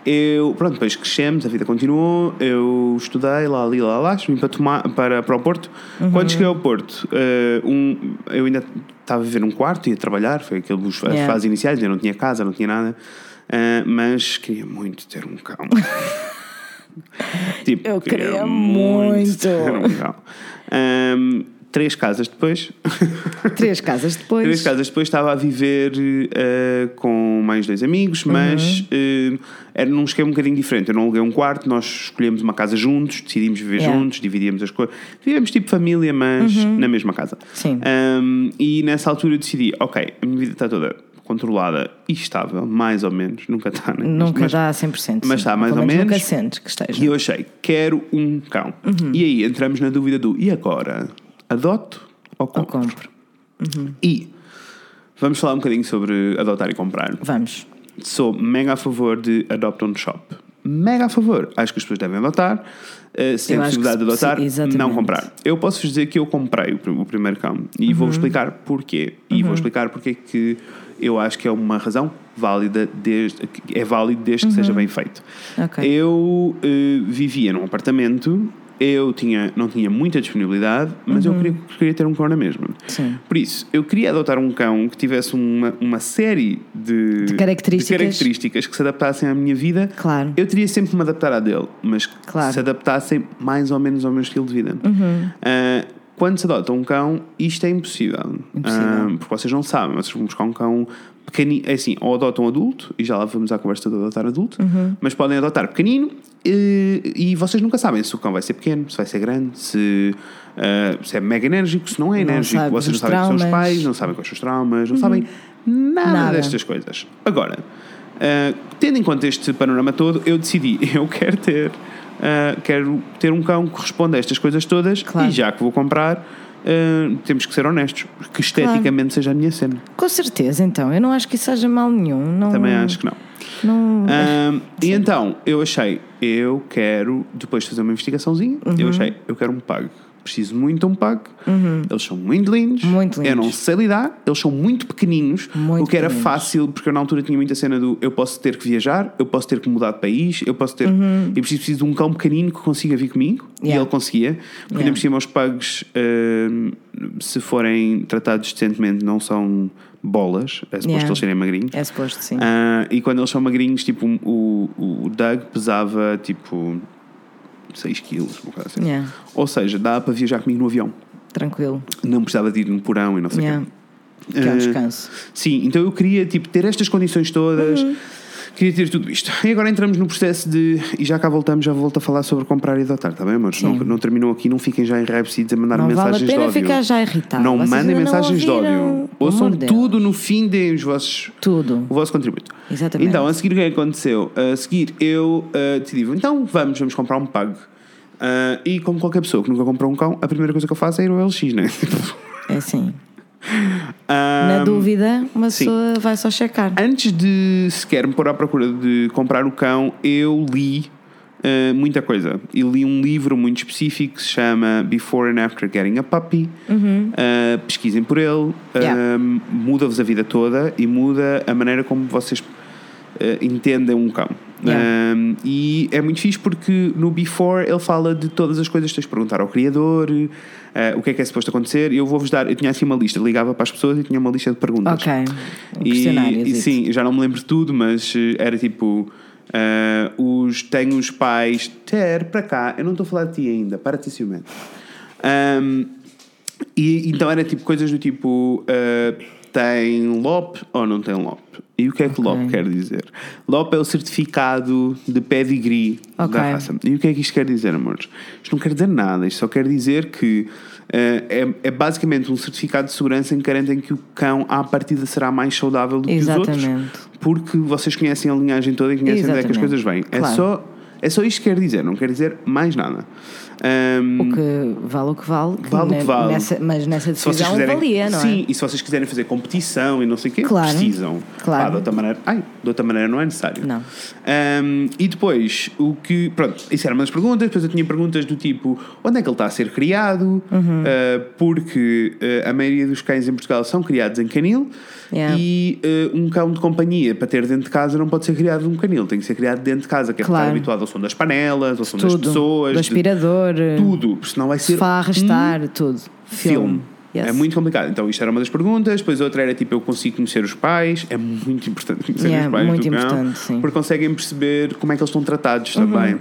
Eu, pronto, depois crescemos, a vida continuou, eu estudei lá ali, lá lá, vim para, tomar, para, para o Porto. Uhum. Quando cheguei ao Porto, eh, um, eu ainda estava a viver num quarto, ia trabalhar, foi aquele dos as Yeah. fases iniciais, eu não tinha casa, não tinha nada, eh, mas queria muito ter um cão. [LAUGHS] tipo, Eu queria muito. ter um cão. Ahm, três casas depois, Três casas [LAUGHS] depois. Três casas depois estava a viver eh, com mais dois amigos, mas eh, era num esquema um bocadinho diferente. Eu não aluguei um quarto, nós escolhemos uma casa juntos, decidimos viver Yeah. juntos, dividíamos as coisas. Vivemos tipo família, mas na mesma casa. Sim. Um, e nessa altura eu decidi: ok, a minha vida está toda controlada e estável, mais ou menos, nunca está, né? Nunca mas, dá a 100%. mas está mais ou menos menos. Nunca sentes que esteja. E eu achei, quero um cão. Uhum. E aí entramos na dúvida do: e agora? Adoto ou Ou compro? compro. E vamos falar um bocadinho sobre adotar e comprar. Vamos. Sou mega a favor de Adopt on Shop. Mega a favor. Acho que as pessoas devem adotar. eh, se têm possibilidade de se- adotar, exatamente. não comprar. Eu posso vos dizer que eu comprei o, o primeiro cão e Uhum. vou explicar porquê. E vou explicar porque é que eu acho que é uma razão válida, desde, é válido desde que seja bem feito. Uhum. Ok. Eu eh, vivia num apartamento, eu tinha, não tinha muita disponibilidade, mas eu queria, queria ter um cão na mesma. Uhum. Sim. Por isso, eu queria adotar um cão que tivesse uma, uma série de, De características. de características que se adaptassem à minha vida. Claro. Eu teria sempre que me adaptar à dele, mas que Claro. Uhum. se adaptassem mais ou menos ao meu estilo de vida. Ah, quando se adota um cão, isto é impossível. Impossível. Ah, porque vocês não sabem, vocês vão buscar um cão pequenino. É assim, ou adotam adulto, e já lá vamos à conversa de adotar adulto, Uhum. mas podem adotar pequenino eh, e vocês nunca sabem se o cão vai ser pequeno, se vai ser grande, se, ah, se é mega enérgico, se não é Não enérgico. sabe vocês não sabem quem são os pais, não sabem quais são os traumas, não sabem nada, Nada. destas coisas. Agora, ah, tendo em conta este panorama todo, eu decidi, [LAUGHS] eu quero ter uh, quero ter um cão que responda a estas coisas todas Claro. e já que vou comprar, uh, temos que ser honestos, que esteticamente seja a minha cena. Com certeza, então. Eu não acho que isso seja mal nenhum. Não, Também acho que não. Não, Um, e então, eu achei, eu quero, depois de fazer uma investigaçãozinha, Uhum. eu achei, eu quero um pug. Preciso muito de um pug. Eles são muito lindos. Muito Eu não lindos. sei lidar. Eles são muito pequenininhos. Muito o que era pequeninos. fácil, porque eu na altura tinha muita cena do eu posso ter que viajar, eu posso ter que mudar de país, eu posso ter. E preciso, preciso de um cão pequenino que consiga vir comigo. E Uhum. Yeah. ele conseguia. Porque ainda Yeah. por cima os pugs, um, se forem tratados decentemente, não são bolas. É suposto Yeah. eles serem magrinhos. É suposto, sim. Ah, e quando eles são magrinhos, tipo, o, o Doug pesava tipo 6 quilos, assim. Yeah. Ou seja, dá para viajar comigo no avião. Tranquilo. Não precisava de ir no porão e não sei o Yeah. quê. Que é um Ah, descanso. Sim, então eu queria tipo, ter estas condições todas, Uhum. queria ter tudo isto. E agora entramos no processo de. E já cá voltamos, já volto a falar sobre comprar e adotar, está bem, amores? Não, não terminou aqui, não fiquem já enraivecidos a mandar Não vale a mensagens pena de ódio. ficar já irritado. Não Vocês mandem ainda não mensagens de ódio. Ouçam amor de Deus. tudo no fim, deem os vossos Tudo. o vosso contributo. Exatamente. Então, a seguir o que é que aconteceu? A seguir eu uh, decidi, então vamos, vamos comprar um pug. Uh, e como qualquer pessoa que nunca comprou um cão, a primeira coisa que eu faço é ir ao LX, né? É assim. Ah, [LAUGHS] Na dúvida, uma sim. pessoa vai só checar. Antes de sequer me pôr à procura de comprar o cão, eu li uh, muita coisa. E li um livro muito específico que se chama Before and After Getting a Puppy. Uh, pesquisem por ele. Uhum. Yeah. Um, Muda-vos a vida toda e muda a maneira como vocês uh, entendem um cão. Yeah. Um, e é muito fixe porque no Before ele fala de todas as coisas que tens de perguntar ao criador, uh, o que é que é suposto acontecer. Eu vou-vos dar, eu tinha assim uma lista, ligava para as pessoas e tinha uma lista de perguntas. Ok. Um E, e sim, já não me lembro de tudo, mas eh, era tipo. Eh, os, tenho os pais. Ter, para cá, eu não estou a falar de ti ainda, para de ser ciumento. Ahm, e então era tipo coisas do tipo: eh, tem LOP ou não tem LOP? E o que é que LOP quer dizer? LOP é o certificado de pedigree Ok. da raça. E o que é que isto quer dizer, amores? Isto não quer dizer nada, isto só quer dizer que é, é basicamente um certificado de segurança em que garantem que o cão, à partida, será mais saudável do que os outros. Exatamente. Porque vocês conhecem a linhagem toda e conhecem onde é que as Exatamente. coisas vêm. É, Claro. só, é só isto que quer dizer, não quer dizer mais nada. Ahm, O que vale o que vale. Vale o que vale. nessa- mas nessa decisão quiserem, valia, não sim, é? e se vocês quiserem fazer competição e não sei o quê, Claro. precisam. Claro. Pá, de outra maneira, ai, de outra maneira não é necessário. Não. Ahm, e depois, o que. Pronto, isso era uma das perguntas. Depois eu tinha perguntas do tipo: onde é que ele está a ser criado? Uhum. Ah, porque ah, a maioria dos cães em Portugal são criados em canil. Yeah. E ah, um cão de companhia para ter dentro de casa não pode ser criado num canil, tem que ser criado dentro de casa, que é Claro. estar habituado ao som das panelas, ao som das Tudo. pessoas, Do de aspirador. tudo, porque senão vai ser Sofá, arrastar, tudo. filme. Filme. Yes. É muito complicado. Então, isto era uma das perguntas. Depois, outra era tipo: eu consigo conhecer os pais. É muito importante conhecer Yeah, os pais muito do cão, importante, sim. porque conseguem perceber como é que eles estão tratados Uhum. também.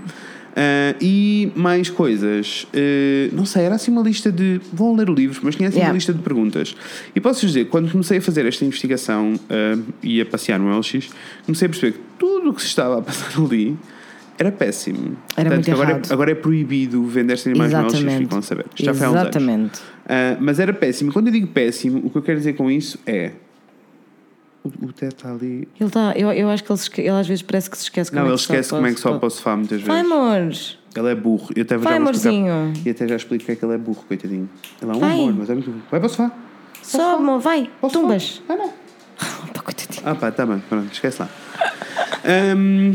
Ah, e mais coisas. Ah, não sei, era assim uma lista de. Vão ler o livro, mas tinha assim Yeah. uma lista de perguntas. E posso dizer, quando comecei a fazer esta investigação ah, e a passear no LX, comecei a perceber que tudo o que se estava a passar [LAUGHS] ali era péssimo. Era muito agora, errado. É, agora é proibido vender-se animais no LX, Exatamente. ficam a saber. Já foi há uns anos. Exatamente. Mas era péssimo. Quando eu digo péssimo, o que eu quero dizer com isso é. O, o está ali. Ele tá, eu, eu acho que ele, esque- ele às vezes parece que se esquece como Não, é ele que esquece como é que só para o sofá muitas Vai, vezes. amores. Ele é burro. Eu até Vai, já explicar- amorzinho. E até já explico porque é que ele é burro, coitadinho. Ele é um Vai. amor, mas é muito burro. Vai para o sofá. Só, amor, vai. Tumbas. Ah, não. [LAUGHS] Opa, coitadinho. Ah, pá, tá bem. Pronto, esquece lá. Ahm,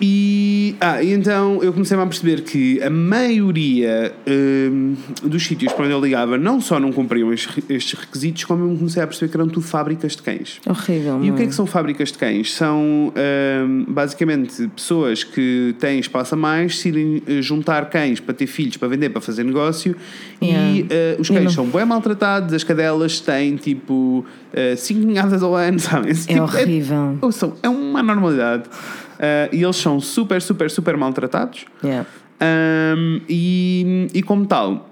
e, ah, e então eu comecei a perceber que a maioria ahm, dos sítios para onde eu ligava não só não cumpriam estes requisitos, como eu comecei a perceber que eram tudo fábricas de cães. Horrível. E o que é não que são fábricas de cães? São ahm, basicamente pessoas que têm espaço a mais, decidem eh, juntar cães para ter filhos, para vender, para fazer negócio e Yeah. eh, os E cães são bem maltratados, as cadelas têm tipo 5 ninhadas ao ano, [LAUGHS] sabem? É tipo- horrível. ouçam, é uma normalidade. Ah, e eles são super, super, super maltratados. Yeah. Ahm, e, e como tal,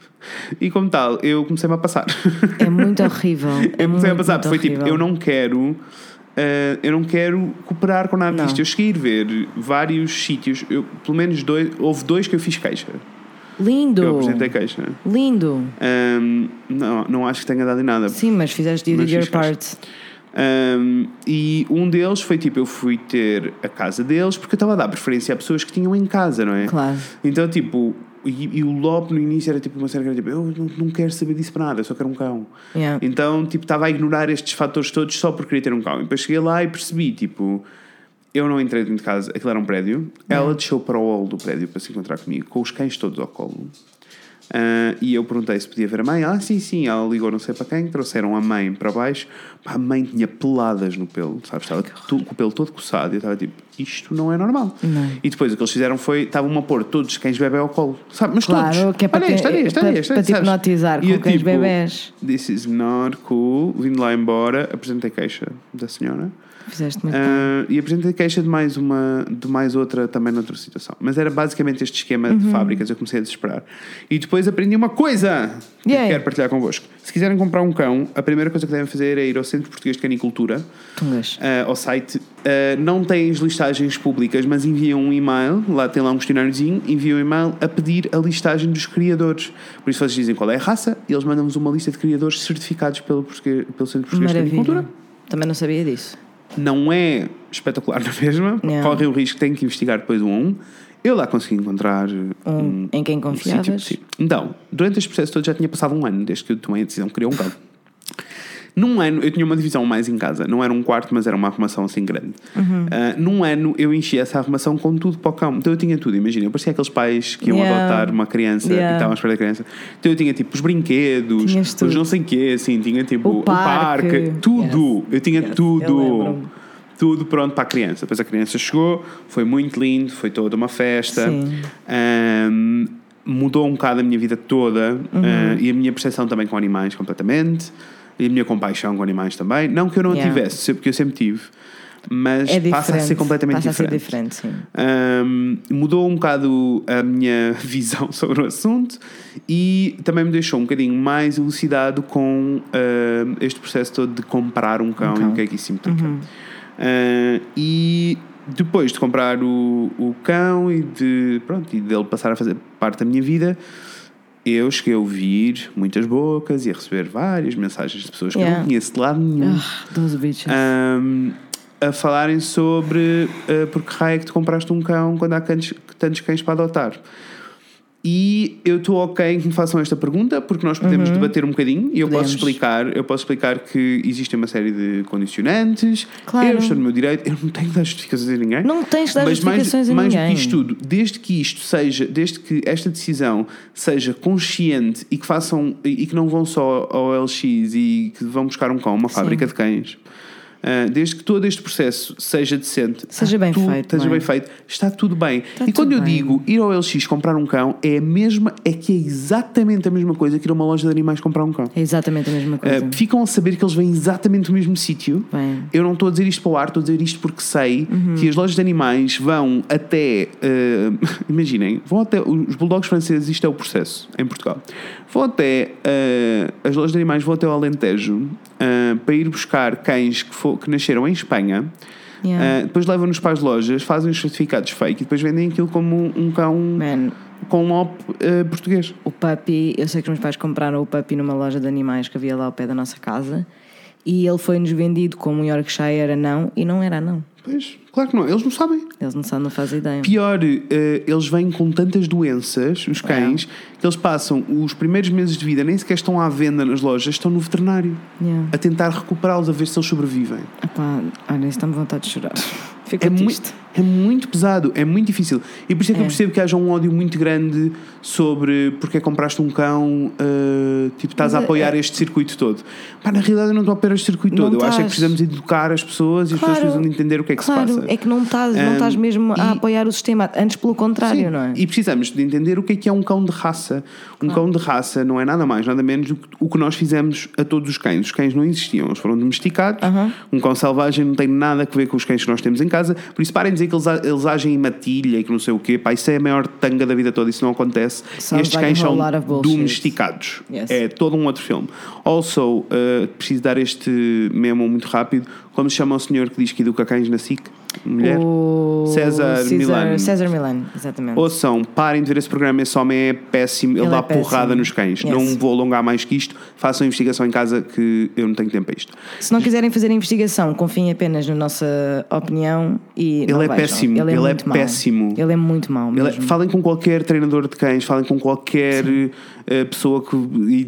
[LAUGHS] e como tal, eu comecei-me a passar. É muito horrível. [LAUGHS] É eu comecei a passar, foi tipo, horrível. eu não quero. ah, eu não quero cooperar com nada Não. disto. Eu cheguei a ir ver vários sítios, eu, pelo menos dois, houve dois que eu fiz queixa. Lindo. Eu apresentei queixa. Lindo. Ahm, não, não acho que tenha dado em nada. Sim, mas fizeste did your fiz queixa. Um, e um deles foi tipo: eu fui ter a casa deles porque eu estava a dar preferência a pessoas que tinham em casa, não é? Claro. Então, tipo, e, e o Lope no início era tipo uma série que era tipo: eu não, não quero saber disso para nada, eu só quero um cão. Yeah. Então, tipo, estava a ignorar estes fatores todos só por querer ter um cão. E depois cheguei lá e percebi, tipo, eu não entrei dentro de casa, aquilo era um prédio. Ela desceu para o hall do prédio para se encontrar comigo, com os cães todos ao colo. Ah, e eu perguntei se podia ver a mãe. Ah, sim, sim. Ela ligou não sei para quem, trouxeram a mãe para baixo. Pá, a mãe tinha peladas no pelo, sabes? Estava tu- com o pelo todo coçado. E eu estava tipo, isto não é normal. Não. E depois o que eles fizeram foi, estavam a pôr todos os cães bebê ao colo, sabe? Mas Claro, todos. que é para olha ter- olha este, olha para- te hipnotizar com cães tipo, bebés. This is not cool. Vindo lá embora, apresentei queixa da senhora. Fizeste muito Ah, e apresentei queixa de mais uma, de mais outra também noutra situação. Mas era basicamente este esquema Uhum. de fábricas, eu comecei a desesperar. E depois aprendi uma coisa que Yay. quero partilhar convosco. Se quiserem comprar um cão, a primeira coisa que devem fazer é ir ao Centro Português de Canicultura, ah, ao site. Ah, não têm as listagens públicas, mas enviam um e-mail, lá tem lá um questionáriozinho, enviam um e-mail a pedir a listagem dos criadores. Por isso vocês dizem qual é a raça e eles mandam-vos uma lista de criadores certificados pelo, pelo Centro Português de Canicultura Maravilha. Também não sabia disso. Não é espetacular [LAUGHS] na mesma, Yeah. corre o risco, tem que investigar depois um a um. Eu lá consegui encontrar Um, em quem confiavas? sítio, sim. Então, durante este processo todo já tinha passado um ano desde que eu tomei a decisão de criar um cão. Num ano, eu tinha uma divisão mais em casa, não era um quarto, mas era uma arrumação assim grande. Uhum. Ah, num ano, eu enchi essa arrumação com tudo para o cão. Então eu tinha tudo, imagina, eu parecia aqueles pais que iam Yeah. adotar uma criança Yeah. e estavam à espera da criança. Então eu tinha tipo os brinquedos, Tinhas os tudo. não sei o quê, assim, tinha tipo O o parque, parque. tudo. Yes. Eu tinha Yes, eu tudo lembro-me. tudo pronto para a criança. Depois a criança chegou, foi muito lindo, foi toda uma festa. Ahm, mudou um bocado a minha vida toda Uhum. ah, e a minha percepção também com animais completamente. E a minha compaixão com animais também. Não que eu não a Yeah. tivesse, porque eu sempre tive. Mas É passa a ser completamente Passa diferente. a ser diferente, sim. Um, mudou um bocado a minha [LAUGHS] visão sobre o assunto e também me deixou um bocadinho mais elucidado com um, este processo todo de comprar um cão, Um cão. Uhum. e o que é que isso implica. Uh, e depois de comprar o, o cão e de pronto e dele passar a fazer parte da minha vida, eu cheguei a ouvir muitas bocas e a receber várias mensagens de pessoas que eu Yeah. não conheço de lado nenhum Ah, those bitches. um, a falarem sobre uh, porque raio é que tu compraste um cão quando há tantos, tantos cães para adotar. E eu estou ok em que me façam esta pergunta, porque nós podemos debater um bocadinho e eu posso Podemos. explicar, eu posso explicar que existe uma série de condicionantes. Claro. Eu estou no meu direito, eu não tenho que dar justificações a ninguém. Não tens de dar Mas mais, justificações a mais do ninguém. que isto tudo, desde que isto seja, desde que esta decisão seja consciente e que façam e que não vão só ao LX e que vão buscar um cão, uma fábrica de cães. Ah, desde que todo este processo seja decente, Seja bem tudo- feito, seja é? bem feito, está tudo bem. Está e quando tudo eu bem. digo ir ao LX comprar um cão, é a mesma, é que é exatamente a mesma coisa que ir a uma loja de animais comprar um cão. É exatamente a mesma coisa. Ah, ficam a saber que eles vêm exatamente do mesmo sítio. Eu não estou a dizer isto para o ar, estou a dizer isto porque sei Uhum. que as lojas de animais vão até. eh, [LAUGHS] imaginem, vão até. Os bulldogs franceses, isto é o processo em Portugal. Vão até. eh, as lojas de animais vão até ao Alentejo eh, para ir buscar cães que, fo- que nasceram em Espanha. Yeah. eh, depois levam-nos para as lojas, fazem os certificados fake e depois vendem aquilo como um, um cão Man, com lope eh, português. o puppy, eu sei que os meus pais compraram o puppy numa loja de animais que havia lá ao pé da nossa casa e ele foi-nos vendido como um Yorkshire anão e não era anão. Pois, claro que não, eles não sabem. Eles não sabem, não fazem ideia. Pior, eh, eles vêm com tantas doenças, os cães, que eles passam os primeiros meses de vida, nem sequer estão à venda nas lojas, estão no veterinário Yeah. a tentar recuperá-los, a ver se eles sobrevivem. Epá, olha, isso está-me vontade de chorar. [LAUGHS] Fico É, triste. é muito pesado, é muito difícil. E por isso é que eu É. percebo que haja um ódio muito grande sobre porque é compraste um cão, eh, tipo, estás a Mas é- apoiar este circuito todo. Pá, na realidade eu não estou a apoiar este circuito Não todo. Eu acho é que estás. precisamos educar as pessoas e as pessoas Claro. precisam de entender o que é que claro, se passa. É que não estás, não Um, estás mesmo a e- apoiar o sistema, antes pelo contrário, Sim, não é? E precisamos de entender o que é que é um cão de raça. Um cão de raça não é nada mais, nada menos do que o que nós fizemos a todos os cães. Os cães não existiam, eles foram domesticados. Aham. Um cão selvagem não tem nada a ver com os cães que nós temos em casa. Por isso, parem de dizer que eles, a- eles agem em matilha e que não sei o quê. Pá, isso é a maior tanga da vida toda, isso não acontece. Sounds Estes like cães a são domesticados. Yes. É todo um outro filme. Also, uh, preciso dar este memo muito rápido. Como se chama o senhor que diz que educa cães na SIC? Mulher? O César Milano. César Milano, exatamente. Ouçam, parem de ver esse programa, esse homem é péssimo, ele, Ele dá é porrada nos cães. Yes. Não vou alongar mais que isto, façam investigação em casa que eu não tenho tempo para isto. Se não quiserem fazer investigação, confiem apenas na nossa opinião e não Ele é péssimo, ele é muito mau. péssimo. Ele é muito mau Ele é- mesmo. falem com qualquer treinador de cães, falem com qualquer eh, pessoa que,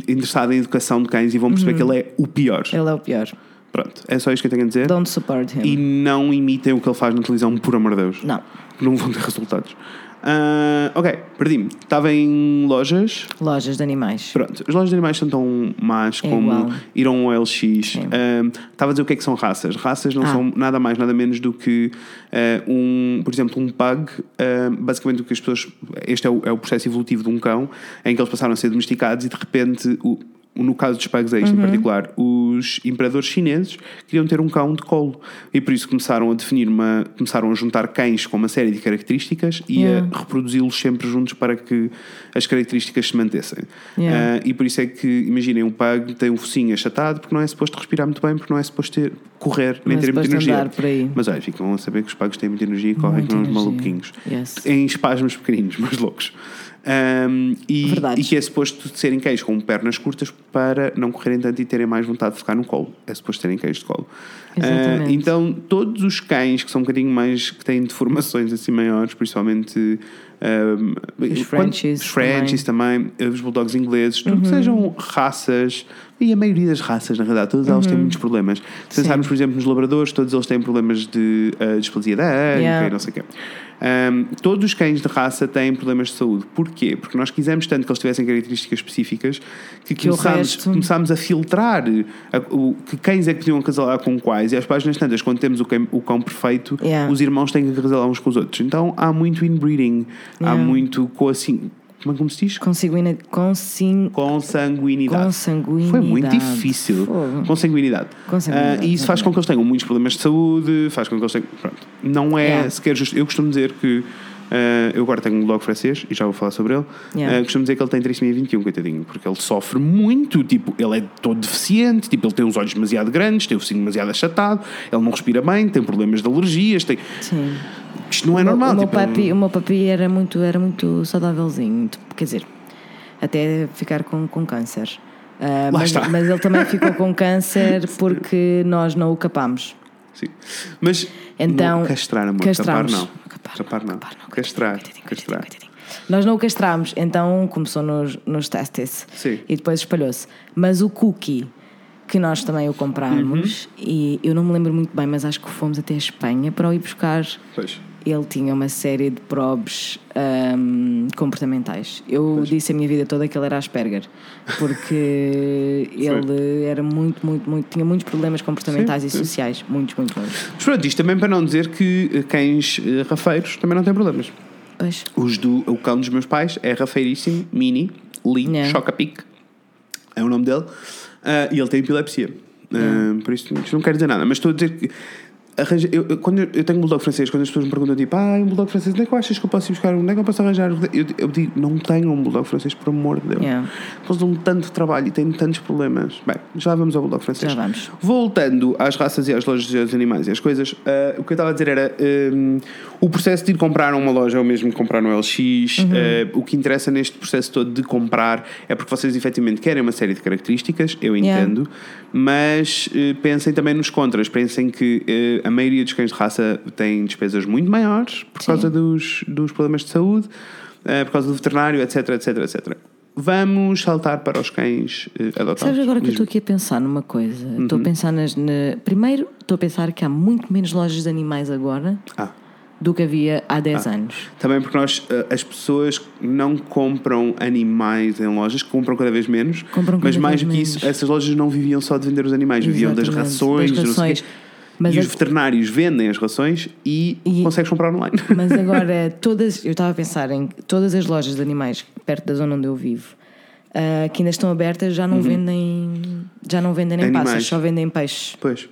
interessada em educação de cães e vão perceber que ele é o pior. Ele é o pior. Pronto, é só isto que eu tenho a dizer. Don't support him. E não imitem o que ele faz na televisão, por amor de Deus. Não. Não vão ter resultados. Ah, ok, perdi-me. Estava em lojas. Lojas de animais. Pronto, as lojas de animais são tão más É como igual. ir a um OLX. Ah, Estava a dizer o que é que são raças. Raças não Ah. são nada mais, nada menos do que ah, um, por exemplo, um pug. ah, basicamente o que as pessoas. Este é o, é o processo evolutivo de um cão, em que eles passaram a ser domesticados e de repente. O, no caso dos pugs é Uhum. em particular, os imperadores chineses queriam ter um cão de colo e por isso começaram a definir uma, começaram a juntar cães com uma série de características e Yeah. a reproduzi-los sempre juntos para que as características se mantessem. Yeah. Ah, e por isso é que, imaginem, um pug tem um focinho achatado porque não é suposto respirar muito bem, porque não é suposto ter, correr, nem Não é ter muita suposto energia. andar por aí. Mas olha, ficam a saber que os pugs têm muita energia e correm Muita como uns maluquinhos. Yes. Em espasmos pequeninos, [LAUGHS] mas loucos. Ahm, e, e que é suposto serem cães com pernas curtas para não correrem tanto e terem mais vontade de ficar no colo. É suposto terem cães de colo. Ah, então, todos os cães que são um bocadinho mais. que têm deformações assim maiores, principalmente. ahm, Os Frenchies Frenchies também, os Bulldogs ingleses, tudo que Uhum. sejam raças, e a maioria das raças, na verdade, todas elas têm muitos problemas. Se Uhum. Sim. pensarmos, por exemplo, nos labradores, todos eles têm problemas de uh, displasia da anca Yeah. e não sei o quê. Um, todos os cães de raça têm problemas de saúde. Porquê? Porque nós quisemos tanto que eles tivessem características específicas que, Que começámos, começámos a filtrar a- o, que cães é que podiam acasalar com quais e às páginas tantas, quando temos o cão, o cão perfeito, Yeah. os irmãos têm que acasalar uns com os outros. Então há muito inbreeding, há Yeah. muito co assim. Como é se diz? Consanguina, consin, Consanguinidade. consanguinidade. Foi muito difícil. Consanguinidade. Consanguinidade, Ah, e isso faz com que eles tenham muitos problemas de saúde, faz com que eles tenham. Pronto. Não é Yeah. sequer justo. Eu costumo dizer que. ah, eu agora tenho um blog francês e já vou falar sobre ele. Yeah. Ah, costumo dizer que ele tem trissomia 21, coitadinho, porque ele sofre muito. Tipo, ele é todo deficiente, tipo, ele tem os olhos demasiado grandes, tem o focinho demasiado achatado, ele não respira bem, tem problemas de alergias. Tem... Sim. Isto não é O meu- normal. O meu, tipo, papi, o meu papi era muito, era muito saudávelzinho. tipo, Quer dizer, até ficar com, com câncer. Lá mas, mas ele também ficou com [LAUGHS] câncer porque nós não o capámos. Sim. Mas Então, não castrar, amor. castramos. Não. Capar, não. capar não, Castrar. coitadinho, Castrar. coitadinho, coitadinho. Nós não o castramos, então começou nos, nos testes Sim. e depois espalhou-se. Mas o cookie, que nós também o comprámos, Uhum. e eu não me lembro muito bem, mas acho que fomos até a Espanha para o ir buscar. Pois. Ele tinha uma série de probes ahm, comportamentais. Eu disse a minha vida toda que ele era Asperger, porque [LAUGHS] ele era muito, muito, muito. tinha muitos problemas comportamentais Sim, e sociais. Muitos, muitos, muitos. Mas pronto, isto também para não dizer que eh, cães eh, rafeiros também não têm problemas. Pois. Os do, o cão dos meus pais é rafeiríssimo, mini, Lee, Yeah. Chocapic, é o nome dele, ah, e ele tem epilepsia. Ah, por isso, isto não quer dizer nada, mas estou a dizer que. Eu, eu- quando eu, eu tenho um bulldog francês, quando as pessoas me perguntam tipo, ah, um bulldog francês, onde é que eu achas que eu posso ir buscar? Onde é que eu posso arranjar? Eu, eu digo, não tenho um bulldog francês, por amor de Deus. Yeah. Eles dão tanto trabalho e têm tantos problemas. Bem, já vamos ao bulldog francês. Já vamos. Voltando às raças e às lojas dos animais e às coisas, ah, o que eu estava a dizer era hum, o processo de ir comprar uma loja é o mesmo que comprar no LX. Uhum. ah, o que interessa neste processo todo de comprar é porque vocês efetivamente querem uma série de características, eu Yeah. entendo, mas eh, pensem também nos contras. Pensem que eh, a maioria dos cães de raça tem despesas muito maiores por Sim. causa dos, dos problemas de saúde, eh, por causa do veterinário, etc, etc, etc. Vamos saltar para os cães eh, adotados. Sabes agora que eu estou aqui a pensar numa coisa? Estou Uhum. a pensar nas. na- Primeiro, estou a pensar que há muito menos lojas de animais agora Ah. do que havia há 10 anos. Também porque nós, eh, as pessoas não compram animais em lojas, compram cada vez menos. Compram cada mas mais do que isso, essas lojas não viviam só de vender os animais, viviam das Exatamente, rações, das rações. Mas e a- os veterinários vendem as rações e, E- consegues comprar online. [LAUGHS] Mas agora, [LAUGHS] todas, eu estava a pensar em todas as lojas de animais perto da zona onde eu vivo, ah, que ainda estão abertas, já não vendem, já não vendem nem Uhum. Animais. pássaros, só vendem peixes. pois.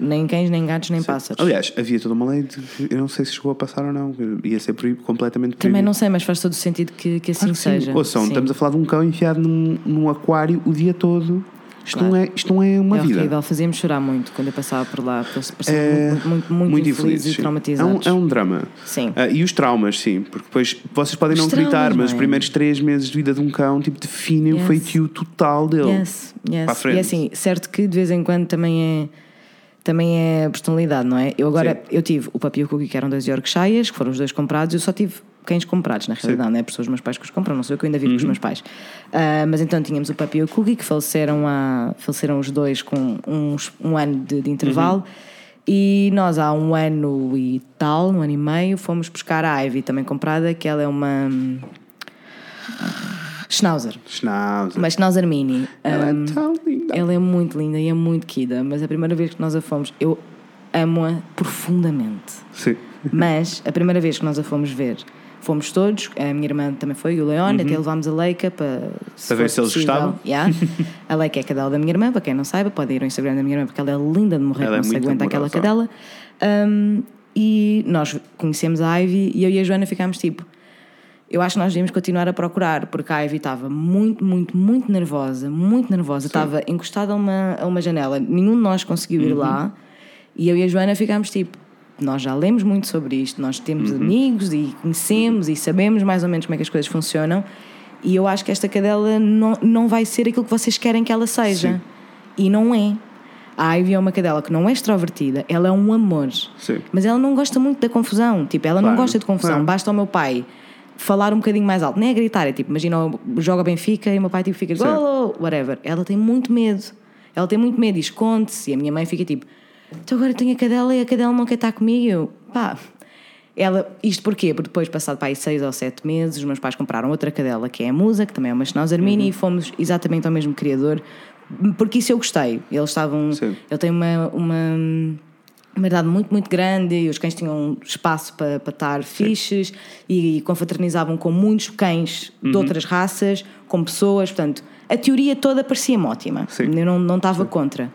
Nem cães, nem gatos, nem pássaros. Aliás, havia toda uma lei, de, eu não sei se chegou a passar ou não, ia ser proibido, completamente proibido. Também não sei, mas faz todo o sentido que, que assim Claro que sim. seja. Ouçam, Sim. estamos a falar de um cão enfiado num, num aquário o dia todo Isto, Claro. não, é, isto não é uma é vida. horrível, fazíamos chorar muito quando eu passava por lá, pareciam É, muito, muito, muito, muito infelizes e traumatizados. É um, é um drama. Sim. Ah, e os traumas, sim, porque depois vocês podem Os não traumas, mas os é? primeiros três meses de vida de um cão tipo, definem o Yes. feitio total dele. Yes, yes. Para a frente. E assim, certo que de vez em quando também é também é personalidade, não é? Eu agora, Sim. eu tive o Papi e o Cookie, que eram dois Yorkshires, que foram os dois comprados, eu só tive cães comprados, na realidade, não é? Por são os meus pais que os compram, não sou eu que ainda vivo com Uhum. os meus pais. Ah, mas então tínhamos o Papi e o Cookie, que faleceram, há, faleceram os dois com uns, um ano de, de intervalo. Uhum. E nós, há um ano e tal, um ano e meio, fomos buscar a Ivy, também comprada, que ela é uma. hum, Schnauzer. Schnauzer. Uma Schnauzer Mini. Ela Um, é tão linda. ela é muito linda e é muito querida, mas a primeira vez que nós a fomos, eu amo-a profundamente. Sim. Mas a primeira vez que nós a fomos ver, fomos todos, a minha irmã também foi, e o Leone, até levámos a Leica para, Uhum. Para ver se eles possível. gostavam. Yeah. [LAUGHS] A Leica é a cadela da minha irmã, para quem não saiba, pode ir ao Instagram da minha irmã, porque ela é linda de morrer, Ela é não se muito aguenta aquela cadela. Um, e nós conhecemos a Ivy e eu e a Joana ficámos tipo. Eu acho que nós devíamos continuar a procurar, porque a Ivy estava muito, muito, muito nervosa, muito nervosa. Estava encostada a uma, a uma janela, nenhum de nós conseguiu Uhum. ir lá. E eu e a Joana ficámos tipo: nós já lemos muito sobre isto, nós temos Uhum. amigos e conhecemos e sabemos mais ou menos como é que as coisas funcionam. E eu acho que esta cadela não, não vai ser aquilo que vocês querem que ela seja. Sim. E não é. A Ivy é uma cadela que não é extrovertida, ela é um amor. Sim. Mas ela não gosta muito da confusão. Tipo, ela não Claro, gosta de confusão. claro. Basta ao meu pai falar um bocadinho mais alto. Nem é gritar, é tipo, imagina, joga Benfica e o meu pai tipo, fica golo, whatever. Ela tem muito medo. Ela tem muito medo e esconde-se. E a minha mãe fica tipo, então agora eu tenho a cadela e a cadela não quer estar comigo. Eu, pá. Ela, isto porquê? Porque depois, passado para aí seis ou sete meses, os meus pais compraram outra cadela, que é a Musa, que também é uma Schnauzer Uhum. Mini, e fomos exatamente ao mesmo criador, porque isso eu gostei. Eles estavam. Sim. Ele tem uma, uma, uma idade muito, muito grande e os cães tinham espaço para, para estar fixes e, confraternizavam com muitos cães Uhum. de outras raças, com pessoas. Portanto, a teoria toda parecia-me ótima. Sim. Eu não, não estava contra.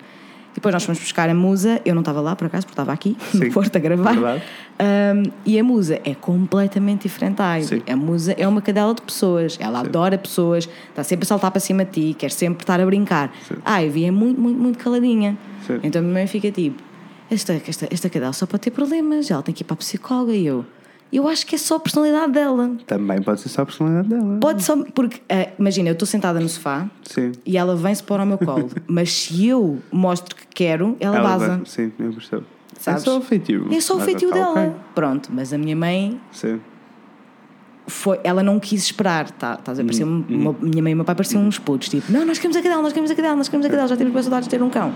Depois nós fomos buscar a Musa, eu não estava lá por acaso, porque estava aqui [LAUGHS] Sim. no Porto a gravar. Um, e a Musa é completamente diferente da Ivy. Sim. A Musa é uma cadela de pessoas, ela adora pessoas, está sempre a saltar para cima de ti, quer sempre estar a brincar. A Ivy é muito, muito, muito caladinha. Sim. Então a minha mãe fica tipo: esta, esta, esta cadela só pode ter problemas, ela tem que ir para a psicóloga. E eu, eu acho que é só a personalidade dela. Também pode ser só a personalidade dela. Pode só, porque ah, imagina, eu estou sentada no sofá Sim. e ela vem-se pôr ao meu colo, [LAUGHS] mas se eu mostro que quero, ela, vaza. vai- Sim, eu percebo. Sabes? É só o feitio. É só o Mas feitio tá dela. ok. Pronto, mas a minha mãe Sim. foi, ela não quis esperar, tá, estás a parecer, Uhum. uma- minha mãe e o meu pai pareciam uns putos, tipo, não, nós queremos a cadela, nós queremos a cadela, nós queremos a cadela, já temos boas saudades de ter um cão.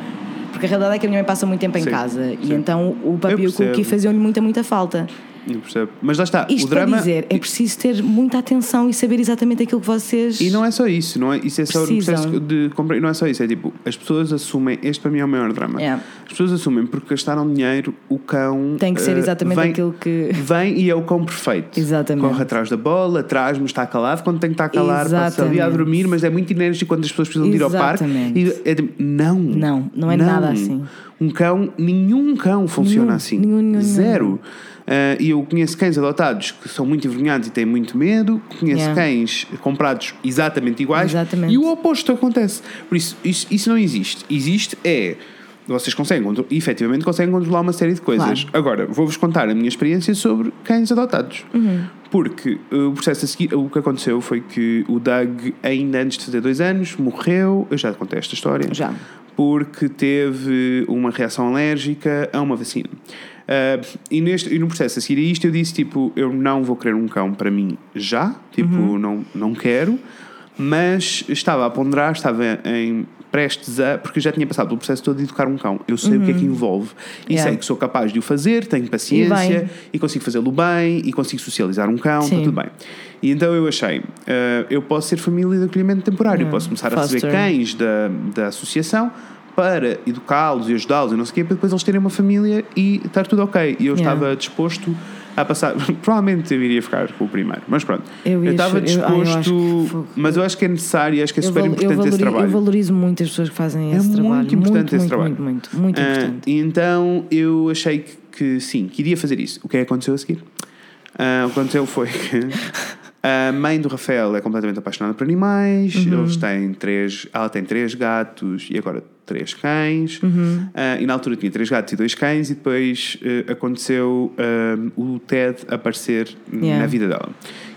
Porque a realidade é que a minha mãe passa muito tempo em Sim, casa e sim. então o papi e o cookie faziam-lhe muita, muita falta. Eu percebo. Mas lá está, Isto o drama. para dizer, é preciso ter muita atenção e saber exatamente aquilo que vocês. E não é só isso, não é? Isso é só Precisam. processo de compra. e Não é só isso, é tipo, as pessoas assumem. Este para mim é o maior drama. Yeah. As pessoas assumem porque gastaram dinheiro, o cão. Tem que ser eh, exatamente vem, aquilo que. Vem e é o cão perfeito. Exatamente. Corre atrás da bola, atrás, mas está calado. Quando tem que estar calado, passa ali a dormir, mas é muito enérgico quando as pessoas precisam de ir ao parque. E é tipo, não. Não, não é nada assim. Um cão, nenhum cão funciona Nenhum, assim. nenhum, nenhum, Zero. Ah, E eu conheço cães adotados que são muito envergonhados e têm muito medo. Conheço Yeah. cães comprados exatamente iguais. Exatamente. E o oposto acontece. Por isso, isso, isso não existe. Existe é. Vocês conseguem, efetivamente, conseguem controlar uma série de coisas. Claro. Agora, vou-vos contar a minha experiência sobre cães adotados. Uhum. Porque uh, o processo a seguir, o que aconteceu foi que o Doug, ainda antes de fazer dois anos, morreu. Eu já contei esta história. Já. Porque teve uma reação alérgica a uma vacina. Uh, e, neste, e no processo a seguir a isto, eu disse: tipo, eu não vou querer um cão para mim já. Tipo, Uhum. não, não quero. Mas estava a ponderar, estava em prestes a. Porque eu já tinha passado pelo processo todo de educar um cão. Eu sei o que é que envolve. E Uhum. Yeah. sei que sou capaz de o fazer, tenho paciência bem. e consigo fazê-lo bem e consigo socializar um cão, está tudo bem. E então eu achei, eh, eu posso ser família de acolhimento temporário, eu posso começar a receber Foster. cães da, da associação para educá-los e ajudá-los e não sei o quê, para depois eles terem uma família e estar tudo ok. E eu Yeah. estava disposto a passar. [LAUGHS] Provavelmente eu iria ficar com o primeiro, mas pronto. Eu ia estava cho- eu- eu disposto, que mas eu acho que é necessário e acho que é Eu, super eu importante esse trabalho. eu valorizo muito as pessoas que fazem É esse trabalho. muito importante muito, esse muito, trabalho. Muito, muito, muito Ah, importante. e então eu achei que, que sim, que iria fazer isso. O que é que aconteceu a seguir? Ah, o que aconteceu foi que [LAUGHS] A mãe do Rafael é completamente apaixonada por animais. Uhum. Eles têm três, ela tem três gatos e agora três cães. Uhum. Ah, e na altura tinha três gatos e dois cães e depois eh, aconteceu ah, o Ted aparecer Yeah. na vida dela.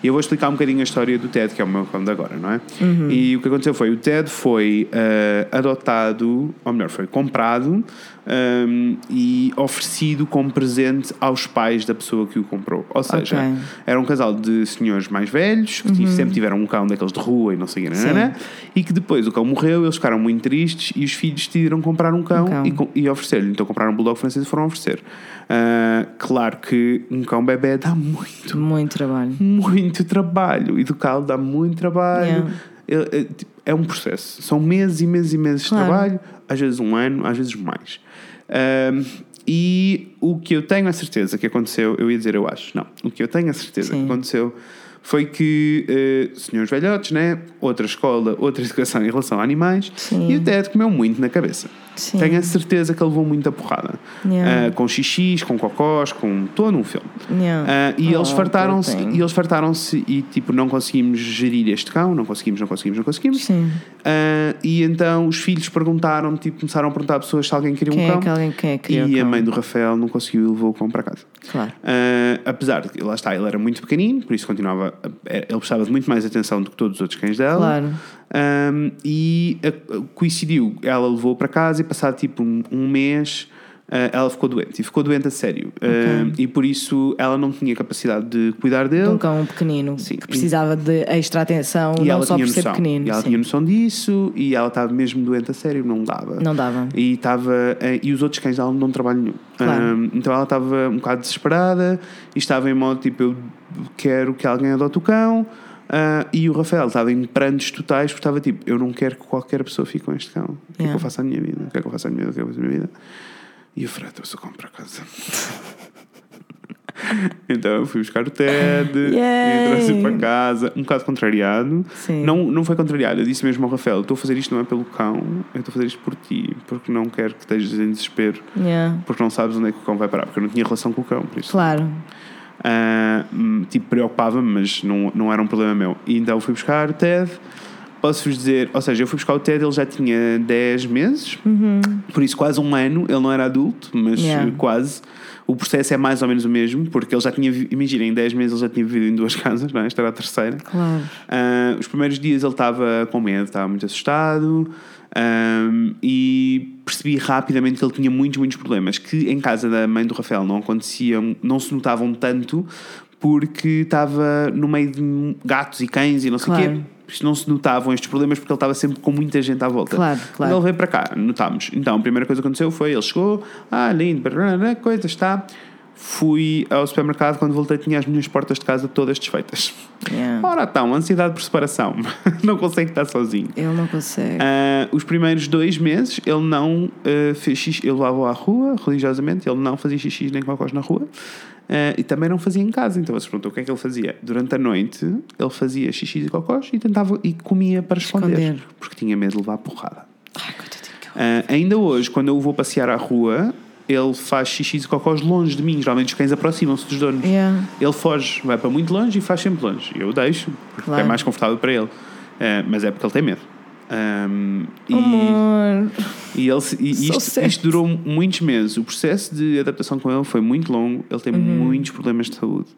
E eu vou explicar um bocadinho a história do Ted, que é o meu cão de agora, não é? Uhum. E o que aconteceu foi o Ted foi ah, adotado, ou melhor, foi comprado ah, e oferecido como presente aos pais da pessoa que o comprou. Ou seja, Ok. Uhum. era um casal de senhores mais velhos que tive- sempre tiveram um cão daqueles de rua e não sei o que, nanana, e que depois o cão morreu, eles ficaram muito tristes e os filhos decidiram comprar um cão, Um cão. e, e oferecer-lhe. Então compraram um bulldog francês e foram oferecer. Ah, claro que um cão bebê dá muito, Muito trabalho. muito trabalho. Educá-lo dá muito trabalho. Yeah. É, é, tipo, é um processo. São meses e meses e meses Claro. de trabalho, às vezes um ano, às vezes mais. Ahm, e o que eu tenho a certeza que aconteceu, eu ia dizer eu acho, não. O que eu tenho a certeza Sim. que aconteceu foi que eh, senhores velhotes, né? outra escola, outra [LAUGHS] educação em relação a animais, Sim. e o Ted comeu muito na cabeça. Sim. Tenho a certeza que ele levou muita porrada. Yeah. Ah, com xixis, com cocós, com todo um filme. Yeah. Ah, e eles Oh, fartaram-se poor thing. e eles fartaram-se e tipo não conseguimos gerir este cão, não conseguimos, não conseguimos, não conseguimos. Sim. Ah, e então os filhos perguntaram, tipo, começaram a perguntar a pessoas se alguém queria Quem um é cão. que alguém quem é que criou e o a mãe do Rafael não conseguiu e levou o cão para casa. Claro. Apesar de que, lá está, ele era muito pequenino, por isso continuava. Ele precisava de muito mais atenção do que todos os outros cães dela. Claro. Um, e uh, coincidiu, ela levou para casa e passado tipo um, um mês uh, ela ficou doente e ficou doente a sério Um, e por isso ela não tinha capacidade de cuidar De dele um cão pequenino Sim. que precisava de extra atenção, e não ela só por ser noção pequenino. e ela sim. tinha noção disso e ela estava mesmo doente a sério não dava Não dava. e estava eh, e os outros cães dela não dão trabalho nenhum Claro. Um, então ela estava um bocado desesperada e estava em modo tipo eu quero que alguém adote o cão Ah, e o Rafael estava em prantos totais porque estava tipo eu não quero que qualquer pessoa fique com este cão o que é que eu faço à minha vida o que é que eu faço à minha vida o que é que eu faço à minha vida e o Fred trouxe o cão para casa [LAUGHS] então eu fui buscar o Ted e Yay! trouxe para casa um bocado contrariado Sim. não, não foi contrariado, eu disse mesmo ao Rafael: estou a fazer isto não é pelo cão, eu estou a fazer isto por ti, porque não quero que estejas em desespero, Yeah. porque não sabes onde é que o cão vai parar, porque eu não tinha relação com o cão, por isso. Claro. Hum, tipo, preocupava-me, mas não, não era um problema meu. E então fui buscar o Ted. Posso-vos dizer, ou seja, eu fui buscar o Ted, ele já tinha 10 meses, por isso quase um ano, ele não era adulto, mas Uhum. Yeah. quase. O processo é mais ou menos o mesmo, porque ele já tinha, imaginem, em 10 meses ele já tinha vivido em duas [LAUGHS] casas, não é? Esta era a terceira. Claro. Ah, os primeiros dias ele estava com medo, estava muito assustado ahm, e percebi rapidamente que ele tinha muitos, muitos problemas que em casa da mãe do Rafael não aconteciam, não se notavam tanto porque estava no meio de gatos e cães e não sei o Claro. quê. Não se notavam estes problemas porque ele estava sempre com muita gente à volta. Claro, Quando claro. ele veio para cá, notámos. Então a primeira coisa que aconteceu foi: ele chegou, ah, lindo, coisa, está. Fui ao supermercado, quando voltei, tinha as minhas portas de casa todas desfeitas. Yeah. Ora, então, ansiedade por separação. [LAUGHS] não consegue estar sozinho. Ele não consegue. Ah, os primeiros dois meses ele não ah, fez xixi, ele levava à rua religiosamente, ele não fazia xixi nem cocós na rua ah, e também não fazia em casa. Então você perguntou o que é que ele fazia. Durante a noite ele fazia xixi e cocós e tentava e comia para esconder, Esconder. porque tinha medo de levar porrada. Ai, coitadinho. Ah, ainda hoje, quando eu vou passear à rua, ele faz xixi e cocós longe de mim. Geralmente os cães aproximam-se dos donos. Yeah. Ele foge, vai para muito longe e faz sempre longe. Eu deixo, porque Claro. é mais confortável para ele. Ah, mas é porque ele tem medo. Ahm, e, Amor. e, ele, e isto, isto durou muitos meses. O processo de adaptação com ele foi muito longo. Ele tem Uhum. muitos problemas de saúde.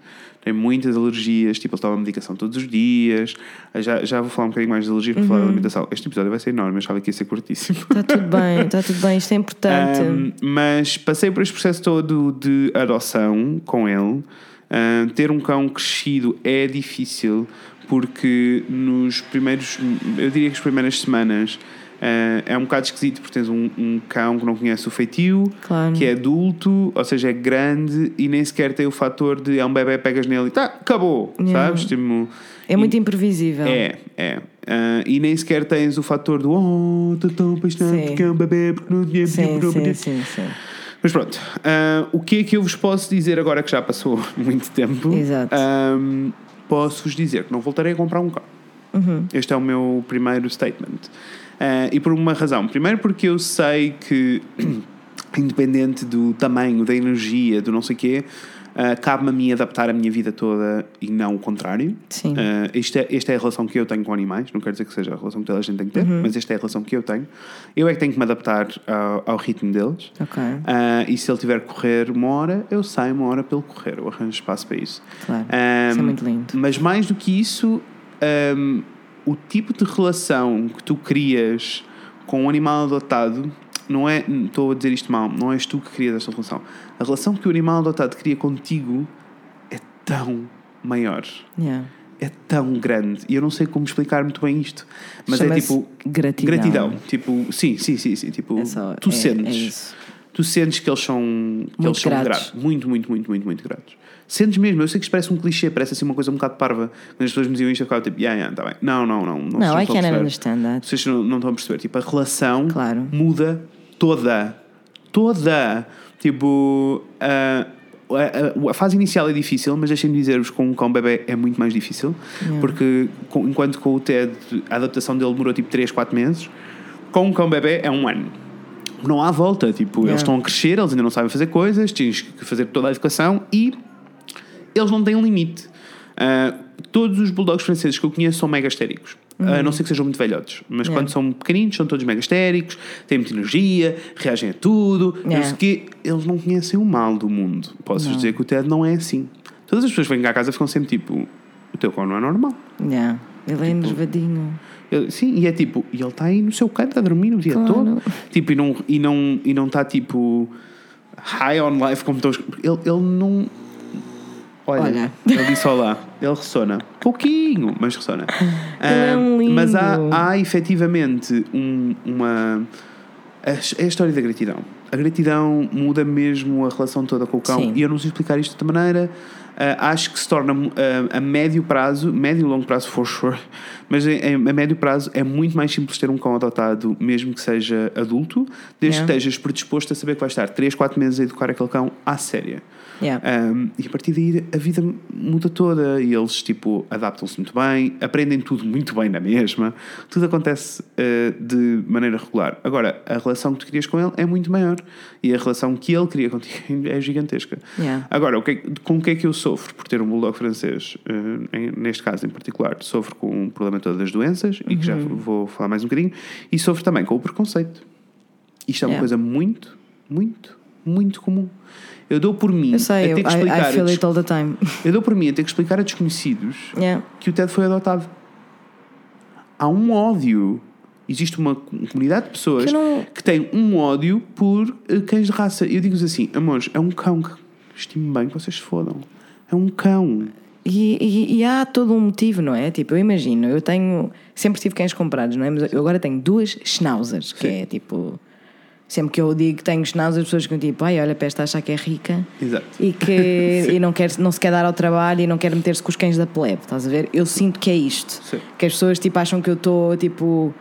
Tem muitas alergias. Tipo, ele toma medicação todos os dias. Já, já vou falar um bocadinho mais de alergias para Uhum. falar da alimentação. Este episódio vai ser enorme. Eu achava que ia ser curtíssimo. Está tudo [LAUGHS] bem, está tudo bem. Isto é importante. Um, mas passei por este processo todo de adoção com ele. Um, ter um cão crescido é difícil porque nos primeiros, eu diria que as primeiras semanas uh, é um bocado esquisito porque tens um, um cão que não conhece o feitio, Claro. que é adulto, ou seja, é grande e nem sequer tem o fator de é um bebê, pegas nele e tá, acabou, Yeah. sabes? Tipo, é muito imprevisível. é, é. Ah, e nem sequer tens o fator do oh, estou tão apaixonado porque é um bebê, porque não tinha Sim, sim, podia." sim, sim. Mas pronto, ah, o que é que eu vos posso dizer agora que já passou [LAUGHS] muito tempo? Exato. Ahm, Posso-vos dizer que não voltarei a comprar um cão. Uhum. Este é o meu primeiro statement. Ah, e por uma razão. Primeiro, porque eu sei que, [CLEARS THROAT] independente do tamanho, da energia, do não sei o quê, Uh, Cabe-me a mim adaptar a minha vida toda e não o contrário. Sim. Uh, isto é, esta é a relação que eu tenho com animais, não quer dizer que seja a relação que toda a gente tem que ter, Uhum. mas esta é a relação que eu tenho. Eu é que tenho que me adaptar ao, ao ritmo deles. Ok. Uh, e se ele tiver que correr uma hora, eu saio uma hora ele correr, eu arranjo espaço para isso. Claro. Um, Isso é muito lindo. Mas mais do que isso, um, o tipo de relação que tu crias com um animal adotado não é, estou a dizer isto mal, não és tu que crias esta relação. A relação que o animal adotado cria contigo é tão maior, Yeah. é tão grande. E eu não sei como explicar muito bem isto, mas é tipo gratidão. gratidão. Tipo, sim, sim, sim, sim. Tipo, É só- tu é- sentes. é isso. tu sentes que eles são, que Muito eles são gratos. gratos. Muito, muito, muito, muito, muito gratos. Sentes mesmo, eu sei que isto parece um clichê, parece assim uma coisa um bocado parva. Quando as pessoas me diziam isto, eu ficava tipo, yeah, yeah, tá bem. Não, não, não. Não, Não, I estão a can perceber. understand that. Vocês não, não estão a perceber. Tipo, a relação Claro. muda toda. Toda. Tipo, a, a- a fase inicial é difícil, mas deixem-me dizer-vos com um cão bebê é muito mais difícil. Porque com- enquanto com o Ted a adaptação dele demorou tipo 3, 4 meses, com um cão bebê é um ano. Não há volta. Tipo, Yeah. eles estão a crescer, eles ainda não sabem fazer coisas, tens que fazer toda a educação e eles não têm um limite. Ah, todos os bulldogs franceses que eu conheço são mega histéricos. A não ser que sejam muito velhotes. Mas Yeah. quando são pequeninos, são todos mega histéricos, têm muita energia, reagem a tudo. Não Yeah. sei o quê. Eles não conhecem o mal do mundo. Posso dizer que o Ted não é assim. Todas as pessoas que vêm cá a casa ficam sempre tipo: o teu cão não é normal. Yeah. Ele Tipo, é enervadinho. Ele- sim, e é tipo, e ele está aí no seu canto a dormir o dia Claro. todo. Tipo, e não e não e não está tipo high on life como todos. Ele, ele não. Olha, Olha. ele disse olá, ele ressona. Pouquinho, mas ressona. [LAUGHS] Ele é um Ah, Mas há, lindo. há efetivamente um- uma. É a história da gratidão. A gratidão muda mesmo a relação toda com o cão. Sim. E eu não sei explicar isto de outra maneira. Ah, acho que se torna ah, a médio prazo, médio e longo prazo, for sure, [LAUGHS] mas em- em- a médio prazo é muito mais simples ter um cão adotado, mesmo que seja adulto, desde Yeah. que estejas predisposto a saber que vai estar 3, 4 meses a educar aquele cão à séria. Yeah. Um, e a partir daí a vida muda toda e eles tipo adaptam-se muito bem, aprendem tudo muito bem na mesma, tudo acontece uh, de maneira regular. Agora, a relação que tu crias com ele é muito maior e a relação que ele cria contigo [LAUGHS] é gigantesca. Yeah. Agora, o que é com o que é que eu sofro por ter um bulldog francês, uh, em- neste caso em particular? Sofro com um problema todo das doenças e que já Uhum. vou falar mais um bocadinho, e sofro também com o preconceito. Isto é uma Yeah. coisa muito, muito, muito comum. Eu dou por mim Eu sei, a ter que I, explicar I des- it all the time. [LAUGHS] eu dou por mim a ter que explicar a desconhecidos Yeah. que o Ted foi adotado. Há um ódio. Existe uma comunidade de pessoas Que não- que tem um ódio por eh, cães de raça. Eu digo-vos assim, amores, é um cão que estime bem que vocês se fodam. É um cão. E, e- e há todo um motivo, não é? Tipo, eu imagino, eu tenho. Sempre tive cães comprados, não é? Mas eu agora tenho duas schnauzers, que é tipo. Sempre que eu digo que tenho schnauzers, as pessoas ficam tipo, ai, olha, para esta achar que é rica Exato. e que [LAUGHS] e não, quer, não se quer dar ao trabalho e não quer meter-se com os cães da plebe, estás a ver? Eu sinto que é isto. Sim. Que as pessoas tipo, acham que eu estou tipo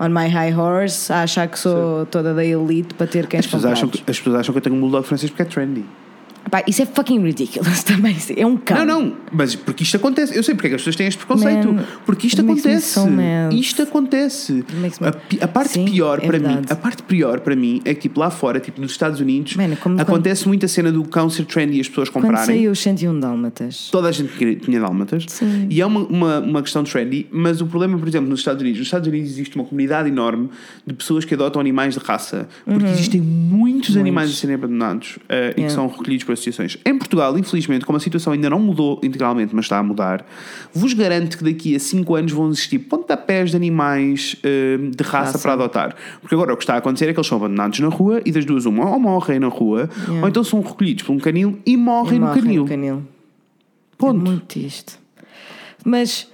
on my high horse a achar que sou toda da elite para ter cães As pessoas, acham que, as pessoas acham que eu tenho um bulldog francês porque é trendy. Pá, isso é fucking ridiculous [LAUGHS] também. É um cão. Não, não, mas porque isto acontece. Eu sei porque é que as pessoas têm este preconceito. Man, porque isto acontece. Isto acontece. A, a parte Sim, pior é para mim, a parte pior para mim é que tipo lá fora, tipo nos Estados Unidos, Man, como- acontece muito a cena do cão ser trendy e as pessoas Quando comprarem. saiu os 101 Dálmatas. Toda a gente tinha dálmatas. Sim. E é uma, uma, uma questão trendy, mas o problema, por exemplo, nos Estados Unidos, nos Estados Unidos existe uma comunidade enorme de pessoas que adotam animais de raça, porque existem muitos, animais a serem abandonados eh, e que Uhum. Yeah. são recolhidos por associações. Em Portugal, infelizmente, como a situação ainda não mudou integralmente, mas está a mudar, vos garanto que daqui a 5 anos vão existir pontapés de animais eh, de raça, Raça. para adotar. Porque agora o que está a acontecer é que eles são abandonados na rua e das duas uma, ou morrem na rua, Yeah. ou então são recolhidos por um canil e morrem, E no morrem canil. no canil. Ponto. É muito isto. Mas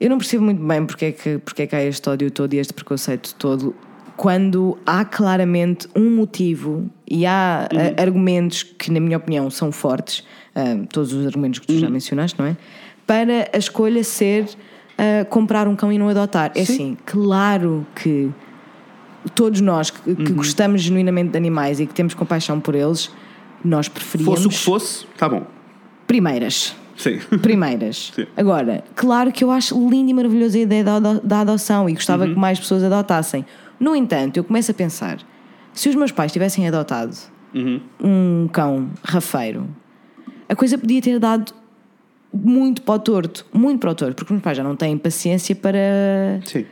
eu não percebo muito bem porque é, que, porque é que há este ódio todo e este preconceito todo quando há claramente um motivo e há Uhum. ah, argumentos que, na minha opinião, são fortes, ah, todos os argumentos que tu Uhum. já mencionaste, não é? Para a escolha ser ah, comprar um cão e não adotar. É Sim. assim, claro que todos nós que, que Uhum. gostamos genuinamente de animais e que temos compaixão por eles, nós preferíamos Fosse o que fosse, tá bom. primeiras. Sim. Primeiras. [LAUGHS] Sim. Agora, claro que eu acho linda e maravilhosa a ideia da, da adoção e gostava Uhum. que mais pessoas adotassem. No entanto, eu começo a pensar: se os meus pais tivessem adotado Uhum. um cão rafeiro, a coisa podia ter dado muito para o torto, muito para o torto, porque os meus pais já não têm paciência para, Sim.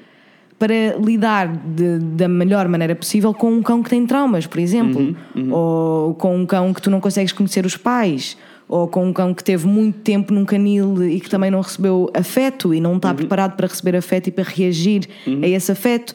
para lidar de- da melhor maneira possível com um cão que tem traumas, por exemplo, ou com um cão que tu não consegues conhecer os pais, ou com um cão que teve muito tempo num canil e que também não recebeu afeto e não está preparado para receber afeto e para reagir a esse afeto.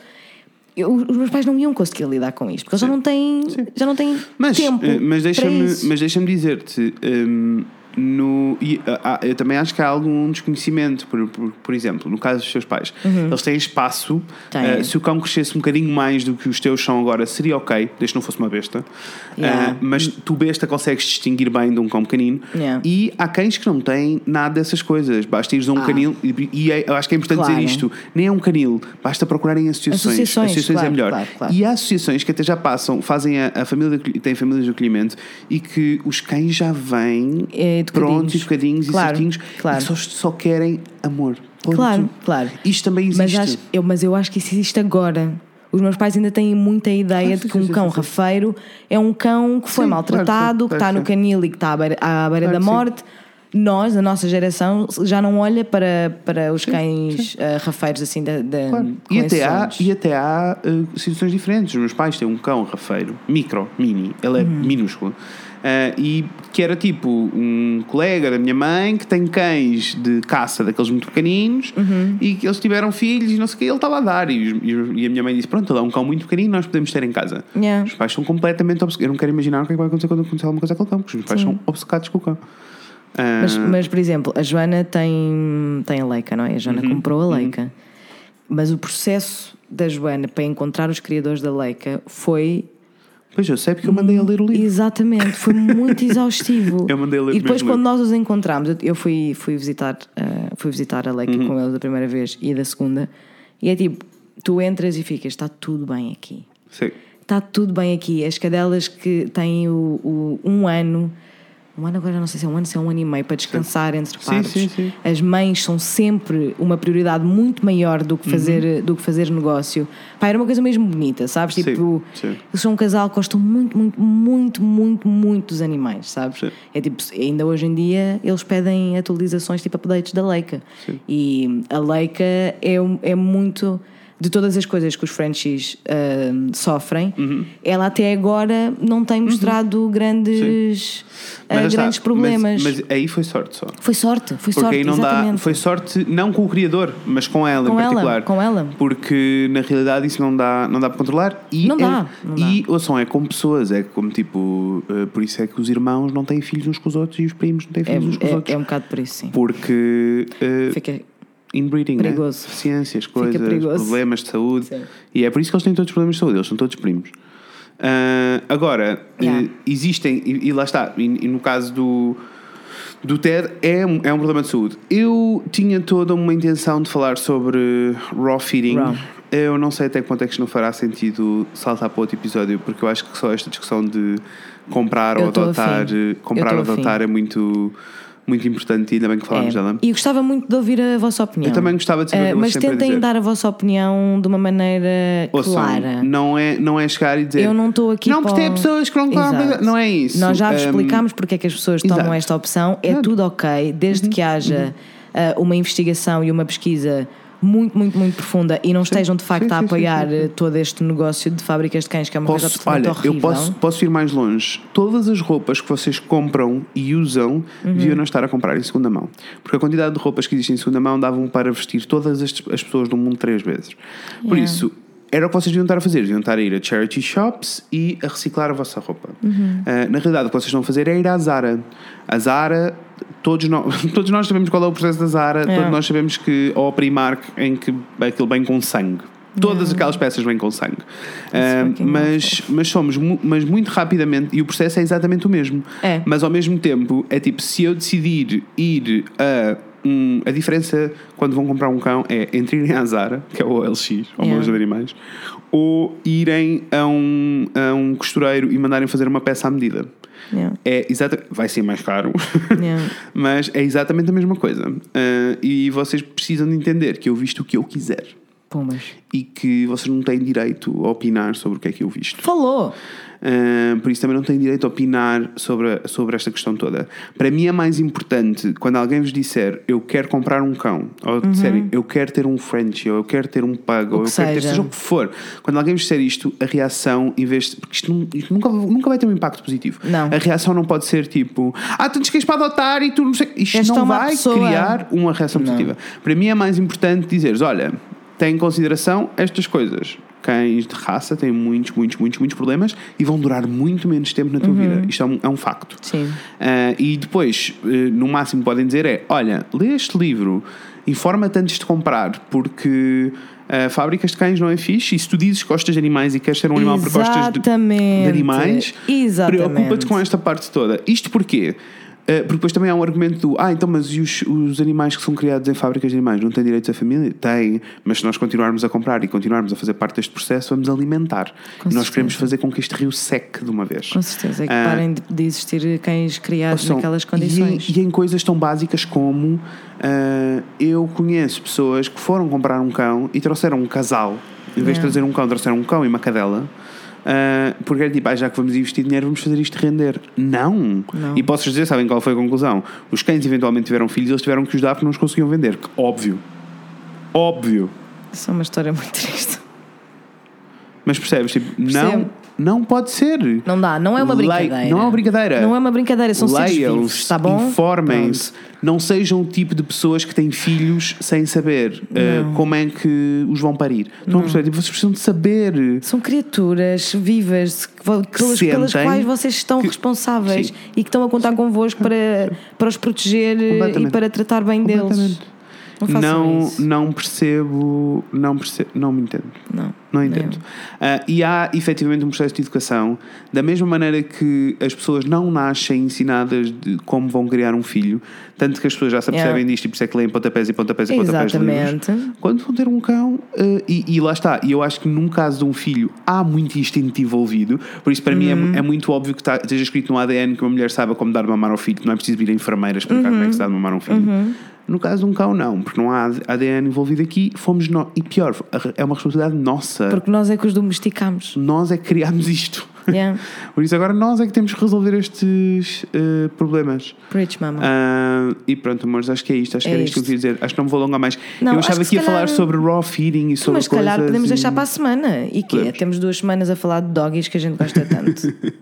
Eu- os meus pais não iam conseguir lidar com isto, porque eles já não têm, já não têm Mas, tempo. eh, mas deixa-me deixa dizer-te. hum, no, e, ah, ah, eu também acho que há algum desconhecimento. Por, por, por exemplo, no caso dos seus pais, eles têm espaço. Uhum. Eh, se o cão crescesse um bocadinho mais do que os teus são agora, seria ok, desde que não fosse uma besta. Yeah. Ah, mas tu, besta, consegues distinguir bem de um cão pequenino. Yeah. E há cães que não têm nada dessas coisas. Basta ires a um canil. E, e é- eu acho que é importante Claro. dizer isto: nem é um canil, basta procurarem associações. Associações, é claro, melhor. claro. E há associações que até já passam, fazem a, a família, de têm famílias de acolhimento e que os cães já vêm É, educadinhos. prontos, educadinhos e Claro, certinhos claro. e só, só querem amor. Ponto. Claro, claro. Isto também Mas, existe. acho, eu, mas eu acho que isso existe agora. Os meus pais ainda têm muita ideia Ah, de sim, que um sim, sim, cão sim, sim. rafeiro é um cão que foi Sim, maltratado, claro, que sim, está no claro, sim. canil e que está à beira, à beira Claro da que sim. morte. Nós, a nossa geração, já não olha para, para os cães ah, rafeiros assim da, da, Claro. E, até há, e até há uh, situações diferentes. Os meus pais têm um cão rafeiro, micro, mini, ele é Uhum. minúsculo. Uh, e que era tipo um colega da minha mãe que tem cães de caça daqueles muito pequeninos Uhum. e que eles tiveram filhos e não sei o que, ele estava a dar. E, e a minha mãe disse: Pronto, ele é um cão muito pequenino, nós podemos ter em casa. Yeah. Os pais são completamente obcecados. Eu não quero imaginar o que é que vai acontecer quando acontecer alguma coisa com aquele cão, porque os pais são obcecados com o cão. Uh, Mas, mas, por exemplo, a Joana tem, tem a Leica, não é? A Joana Uhum. comprou a Leica. Mas o processo da Joana para encontrar os criadores da Leica foi Pois eu sei porque eu mandei a ler o livro. Exatamente, foi muito [LAUGHS] exaustivo. Eu mandei ler E depois, quando nós os encontramos, eu- fui, fui, visitar, eh, fui visitar a Leica Uhum. com eles da primeira vez e da segunda, e é tipo: tu entras e ficas, está tudo bem aqui. Sim. Está tudo bem aqui. As cadelas que têm o, o- um ano, um ano agora não sei se é um ano, se é um ano e meio para descansar entre Sim, partos. sim, sim. As mães são sempre uma prioridade muito maior do que Uhum. fazer, do que fazer negócio. Pá, era uma coisa mesmo bonita, sabes? Tipo, eles são um casal que gostam muito, muito, muito, muito, muito dos animais, sabes? Sim. É tipo, ainda hoje em dia eles pedem atualizações tipo updates da Leica. E a Leica é, é muito. De todas as coisas que os Frenchies ah, sofrem, Uhum. ela até agora não tem mostrado grandes, ah, Mas está. grandes problemas. Mas, mas aí foi sorte só. Foi sorte, foi Porque sorte, aí não dá. exatamente. Foi sorte não com o criador, mas com ela Com em ela, particular. com ela. Porque na realidade isso não dá, não dá para controlar. E Não é, dá, não E ouçam, é com pessoas, é como tipo. eh, por isso é que os irmãos não têm filhos uns com os outros e os primos não têm É, filhos uns com os é, outros. é um bocado por isso, sim. Porque. eh, Fica, inbreeding, né? Perigoso. Deficiências, coisas, problemas de saúde. Sim. E é por isso que eles têm todos problemas de saúde, eles são todos primos. Ah, agora, Yeah. eh, existem, e, e lá está, e, e no caso do, do TED, é um, é um problema de saúde. Eu tinha toda uma intenção de falar sobre raw feeding. Raw. Eu não sei até quanto é que isto não fará sentido saltar para outro episódio, porque eu acho que só esta discussão de comprar Eu ou adotar, eh, comprar ou adotar é muito, muito importante e ainda bem que falámos É. dela. E gostava muito de ouvir a vossa opinião. Eu também gostava de saber que Mas tentem dar a vossa opinião de uma maneira Ouçam, clara. Não é, não é chegar e dizer Eu não estou aqui Não, para... porque tem pessoas que não. Exato. Não é isso. Nós já vos Um, explicámos porque é que as pessoas tomam exato. esta opção. É tudo ok, desde Uhum. que haja ah, uma investigação e uma pesquisa muito, muito, muito profunda e não estejam de facto sim, a apoiar sim, eh, todo este negócio de fábricas de cães, que é uma coisa Posso, absolutamente olha, horrível. eu posso, posso ir mais longe. Todas as roupas que vocês compram e usam Uhum. deviam não estar a comprar em segunda mão. Porque a quantidade de roupas que existem em segunda mão davam para vestir todas as, as pessoas do mundo três vezes. Por Yeah. isso, era o que vocês deviam estar a fazer. Deviam estar a ir a charity shops e a reciclar a vossa roupa. Uhum. Ah, na realidade, o que vocês vão fazer é ir à Zara. A Zara, todos nós, [LAUGHS] todos nós sabemos qual é o processo da Zara, Yeah. todos nós sabemos que, ou a Primark, em que aquilo vem com sangue. Todas aquelas peças vêm com sangue. Fucking mas, mas somos, mas muito rapidamente, e o processo é exatamente o mesmo. É. Mas ao mesmo tempo, é tipo, se eu decidir ir a. um, a diferença quando vão comprar um cão é entre irem à Zara, que é o OLX, ou Yeah. de animais, ou irem a um, a um costureiro e mandarem fazer uma peça à medida. Yeah, É exata, vai ser mais caro, [LAUGHS] yeah. mas é exatamente a mesma coisa. Ah, e vocês precisam de entender que eu visto o que eu quiser. Pumas. e que vocês não têm direito a opinar sobre o que é que eu visto. Falou! Uh, por isso também não têm direito a opinar sobre, sobre esta questão toda. Para mim é mais importante quando alguém vos disser eu quero comprar um cão, ou disserem eu quero ter um French, ou eu quero ter um Pug, ou eu Uhum. que quero ter seja. seja o que for. Quando alguém vos disser isto, a reação, em vez de. Porque isto, não- isto nunca, nunca vai ter um impacto positivo. Não. A reação não pode ser tipo ah, tu tens para adotar e tu não sei. Isto És não vai pessoa. criar uma reação positiva. Para mim é mais importante dizeres: olha, tem em consideração estas coisas. Cães de raça têm muitos, muitos, muitos, muitos problemas e vão durar muito menos tempo na tua vida. Isto é um, é um facto. Sim. Ah, e depois, eh, no máximo, podem dizer é: olha, lê este livro, informa-te antes de comprar, porque. ah, fábricas de cães não é fixe e se tu dizes que gostas de animais e queres ser um animal porque gostas de, de animais, preocupa-te com esta parte toda. Isto porquê? Uh, porque depois também há um argumento do ah, então, mas e os, os animais que são criados em fábricas de animais não têm direitos à família? Têm, mas se nós continuarmos a comprar e continuarmos a fazer parte deste processo, vamos alimentar. Com e nós certeza. queremos fazer com que este rio seque de uma vez. Com certeza. É que Ah, parem de, de existir cães criados São- naquelas e condições. E em, coisas tão básicas como ah, eu conheço pessoas que foram comprar um cão e trouxeram um casal. Em vez de Yeah. trazer um cão, trouxeram um cão e uma cadela. Ah, porque era tipo, ah, já que vamos investir dinheiro, vamos fazer isto render. Não. Não. E posso dizer, sabem qual foi a conclusão? Os cães eventualmente tiveram filhos, eles tiveram que os dar porque não os conseguiam vender. Que Óbvio. Óbvio. Isso é uma história muito triste. Mas percebes? Tipo, Percebo. não pode ser. Não dá, não é uma brincadeira. não é uma brincadeira. Não é uma brincadeira, são seres vivos, está bom? informem-se, não sejam o tipo de pessoas que têm filhos sem saber eh, como é que os vão parir. Estão a perceber? Tipo, vocês precisam de saber. São criaturas vivas pelas, pelas quais vocês estão que- responsáveis Sim. e que estão a contar convosco para, [LAUGHS] para os proteger e para tratar bem deles. Não Não, não percebo, não percebo, não me entendo. Não. Não entendo. Ah, e há efetivamente um processo de educação, da mesma maneira que as pessoas não nascem ensinadas de como vão criar um filho, tanto que as pessoas já se apercebem Yeah. disto e por isso é que leem pontapés e pontapés e pontapés livros. Exatamente. Quando vão ter um cão, eh, e, e lá está, e eu acho que num caso de um filho há muito instinto envolvido, por isso para mim Uhum. é, é muito óbvio que tá, esteja escrito no ADN que uma mulher saiba como dar de mamar ao filho, que não é preciso vir a enfermeira explicar como é Uhum. que se dá de mamar a um filho. No caso de um cão, não, porque não há ADN envolvido aqui, fomos nós, e pior, é uma responsabilidade nossa. Porque nós é que os domesticamos. Nós é que criámos isto. Yeah. [LAUGHS] Por isso agora nós é que temos que resolver estes eh, problemas. Preach, mama. Ah, e pronto, amores, acho que é isto. Acho É que era isto que eu queria dizer. Acho que não me vou alongar mais. Não, eu acho achava que que ia se falar sobre raw feeding e sobre Mas se calhar podemos e- deixar para a semana. E que é? Podemos. Temos duas semanas a falar de doggies que a gente gosta tanto. [LAUGHS]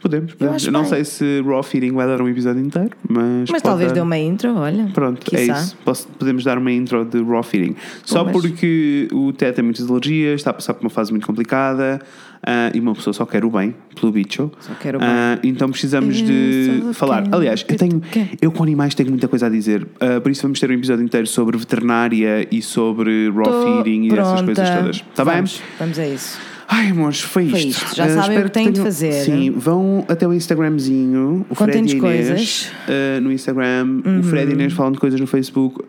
Podemos, podemos. Eu, não bem. sei se raw feeding vai dar um episódio inteiro, mas. Mas talvez dar. dê uma intro, olha. Pronto, é Quiçá. isso. Posso- podemos dar uma intro de raw feeding. Só mas- porque o Ted tem muitas alergias, está a passar por uma fase muito complicada ah, e uma pessoa só quer o bem pelo bicho. Só quer o bem. Ah, então precisamos Eu de falar. Aliás, eu tenho. Eu com animais tenho muita coisa a dizer. Ah, por isso vamos ter um episódio inteiro sobre veterinária e sobre raw Tô feeding e essas pronta. coisas todas. Está bem? vamos, a isso. Ai, amores, foi isto. Foi isto. Já Ah, sabem o que têm de fazer. Sim, vão até o Instagramzinho, o Fred e Inês, coisas. Uhum. no Instagram, o Fred e Inês falam de coisas no Facebook.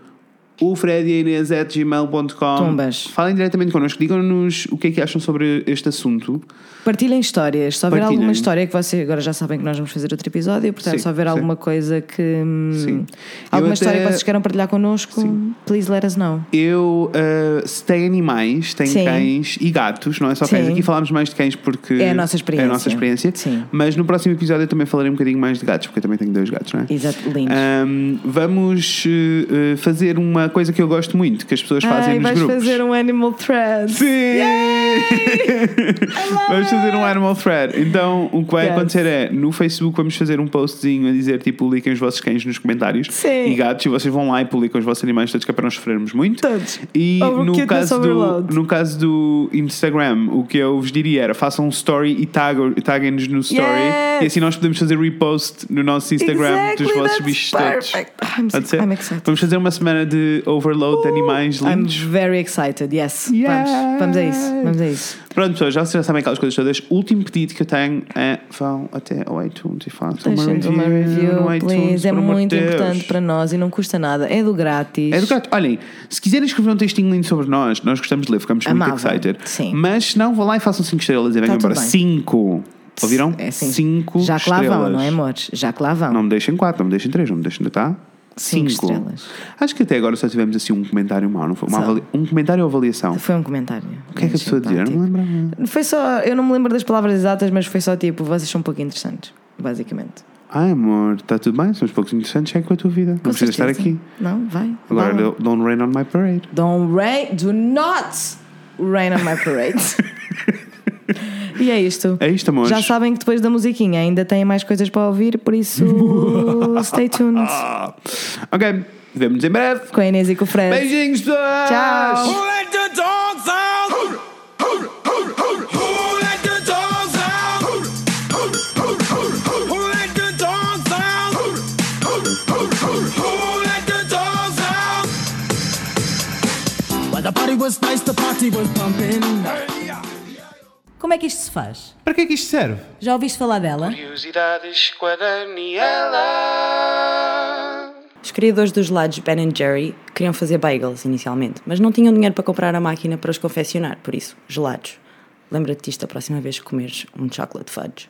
O Fred e a Inês at gmail.com. Tumbas. Falem diretamente connosco, digam-nos o que é que acham sobre este assunto. Partilhem histórias. Se houver Partilhem. alguma história que vocês agora já sabem que nós vamos fazer outro episódio, portanto, Sim, se houver sim. alguma coisa que. hum, Sim. Alguma Eu história até- que vocês queiram partilhar connosco, please let us know. Eu, ah, se tem animais, tem Sim. cães e gatos, não é só cães. Sim. Aqui falámos mais de cães porque É a nossa experiência. é a nossa experiência. Sim. Mas no próximo episódio eu também falarei um bocadinho mais de gatos, porque eu também tenho dois gatos, não é? Exato, lindo. Ahm, vamos eh, fazer uma coisa que eu gosto muito, que as pessoas fazem Ai, nos vais grupos. fazer um animal thread. Sim! [LAUGHS] vamos fazer um animal thread. Então, o que vai Yes. acontecer é no Facebook vamos fazer um postzinho a dizer tipo publiquem os vossos cães nos comentários Sim. e gatos e vocês vão lá e publicam os vossos animais todos que é para não sofrermos muito. Todos. E Over no caso, do, no caso do Instagram, o que eu vos diria era façam um story e tag- taguem-nos no story Yes. e assim nós podemos fazer repost no nosso Instagram Exactly, dos vossos bichos todos. perfect. I'm, ser? I'm excited. Vamos fazer uma semana de overload de animais I'm lindos. very excited, yes. Vamos, vamos a isso, vamos a isso. Pronto, pessoas, já, já sabem aquelas coisas todas. Último pedido que eu tenho é vão até ao iTunes e façam uma review, uma review, no iTunes, please. É por amor de muito Deus. importante para nós e não custa nada. É do grátis. É do gato. Olhem, se quiserem escrever um textinho lindo sobre nós, nós gostamos de ler, ficamos Amava. muito excited. Sim. Mas se não, vão lá e façam 5 estrelas e venham Tá embora. bem. 5. Ouviram? É assim. 5 Já que lá estrelas. vão, não é, amores? Já que lá vão. Não me deixem 4, não me deixem 3, não me deixem. Tá? Cinco Cinco. estrelas. Acho que até agora só tivemos assim um comentário mau, não foi? Um comentário ou avaliação? Foi um comentário. O que é que a pessoa dizia? Eu não me lembrava. Foi só, eu não me lembro das palavras exatas, mas foi só tipo, vocês são um pouco interessantes, basicamente. Ai amor, está tudo bem, somos poucos interessantes, segue com a tua vida. Não Com precisas estar aqui. Não, vai. Agora, lá. don't rain on my parade. Don't rain, do not rain on my parade. [LAUGHS] e é isto. É isto, amores. Já sabem que depois da musiquinha ainda têm mais coisas para ouvir, por isso stay tuned. Ah. Ok, vemo-nos em breve. Com a Inês e com o Fred. Beijinhos, pessoas! Tchau. Who let the dogs out? Who let the dogs out? Who let the dogs out? Who let the dogs out? Well, the party was nice, the party was pumping. Como é que isto se faz? Para que é que isto serve? Já ouviste falar dela? Curiosidades com a Daniela. Os criadores dos gelados Ben Jerry queriam fazer bagels inicialmente, mas não tinham dinheiro para comprar a máquina para os confeccionar, por isso, gelados. Lembra-te disto a próxima vez que comeres um chocolate fudge.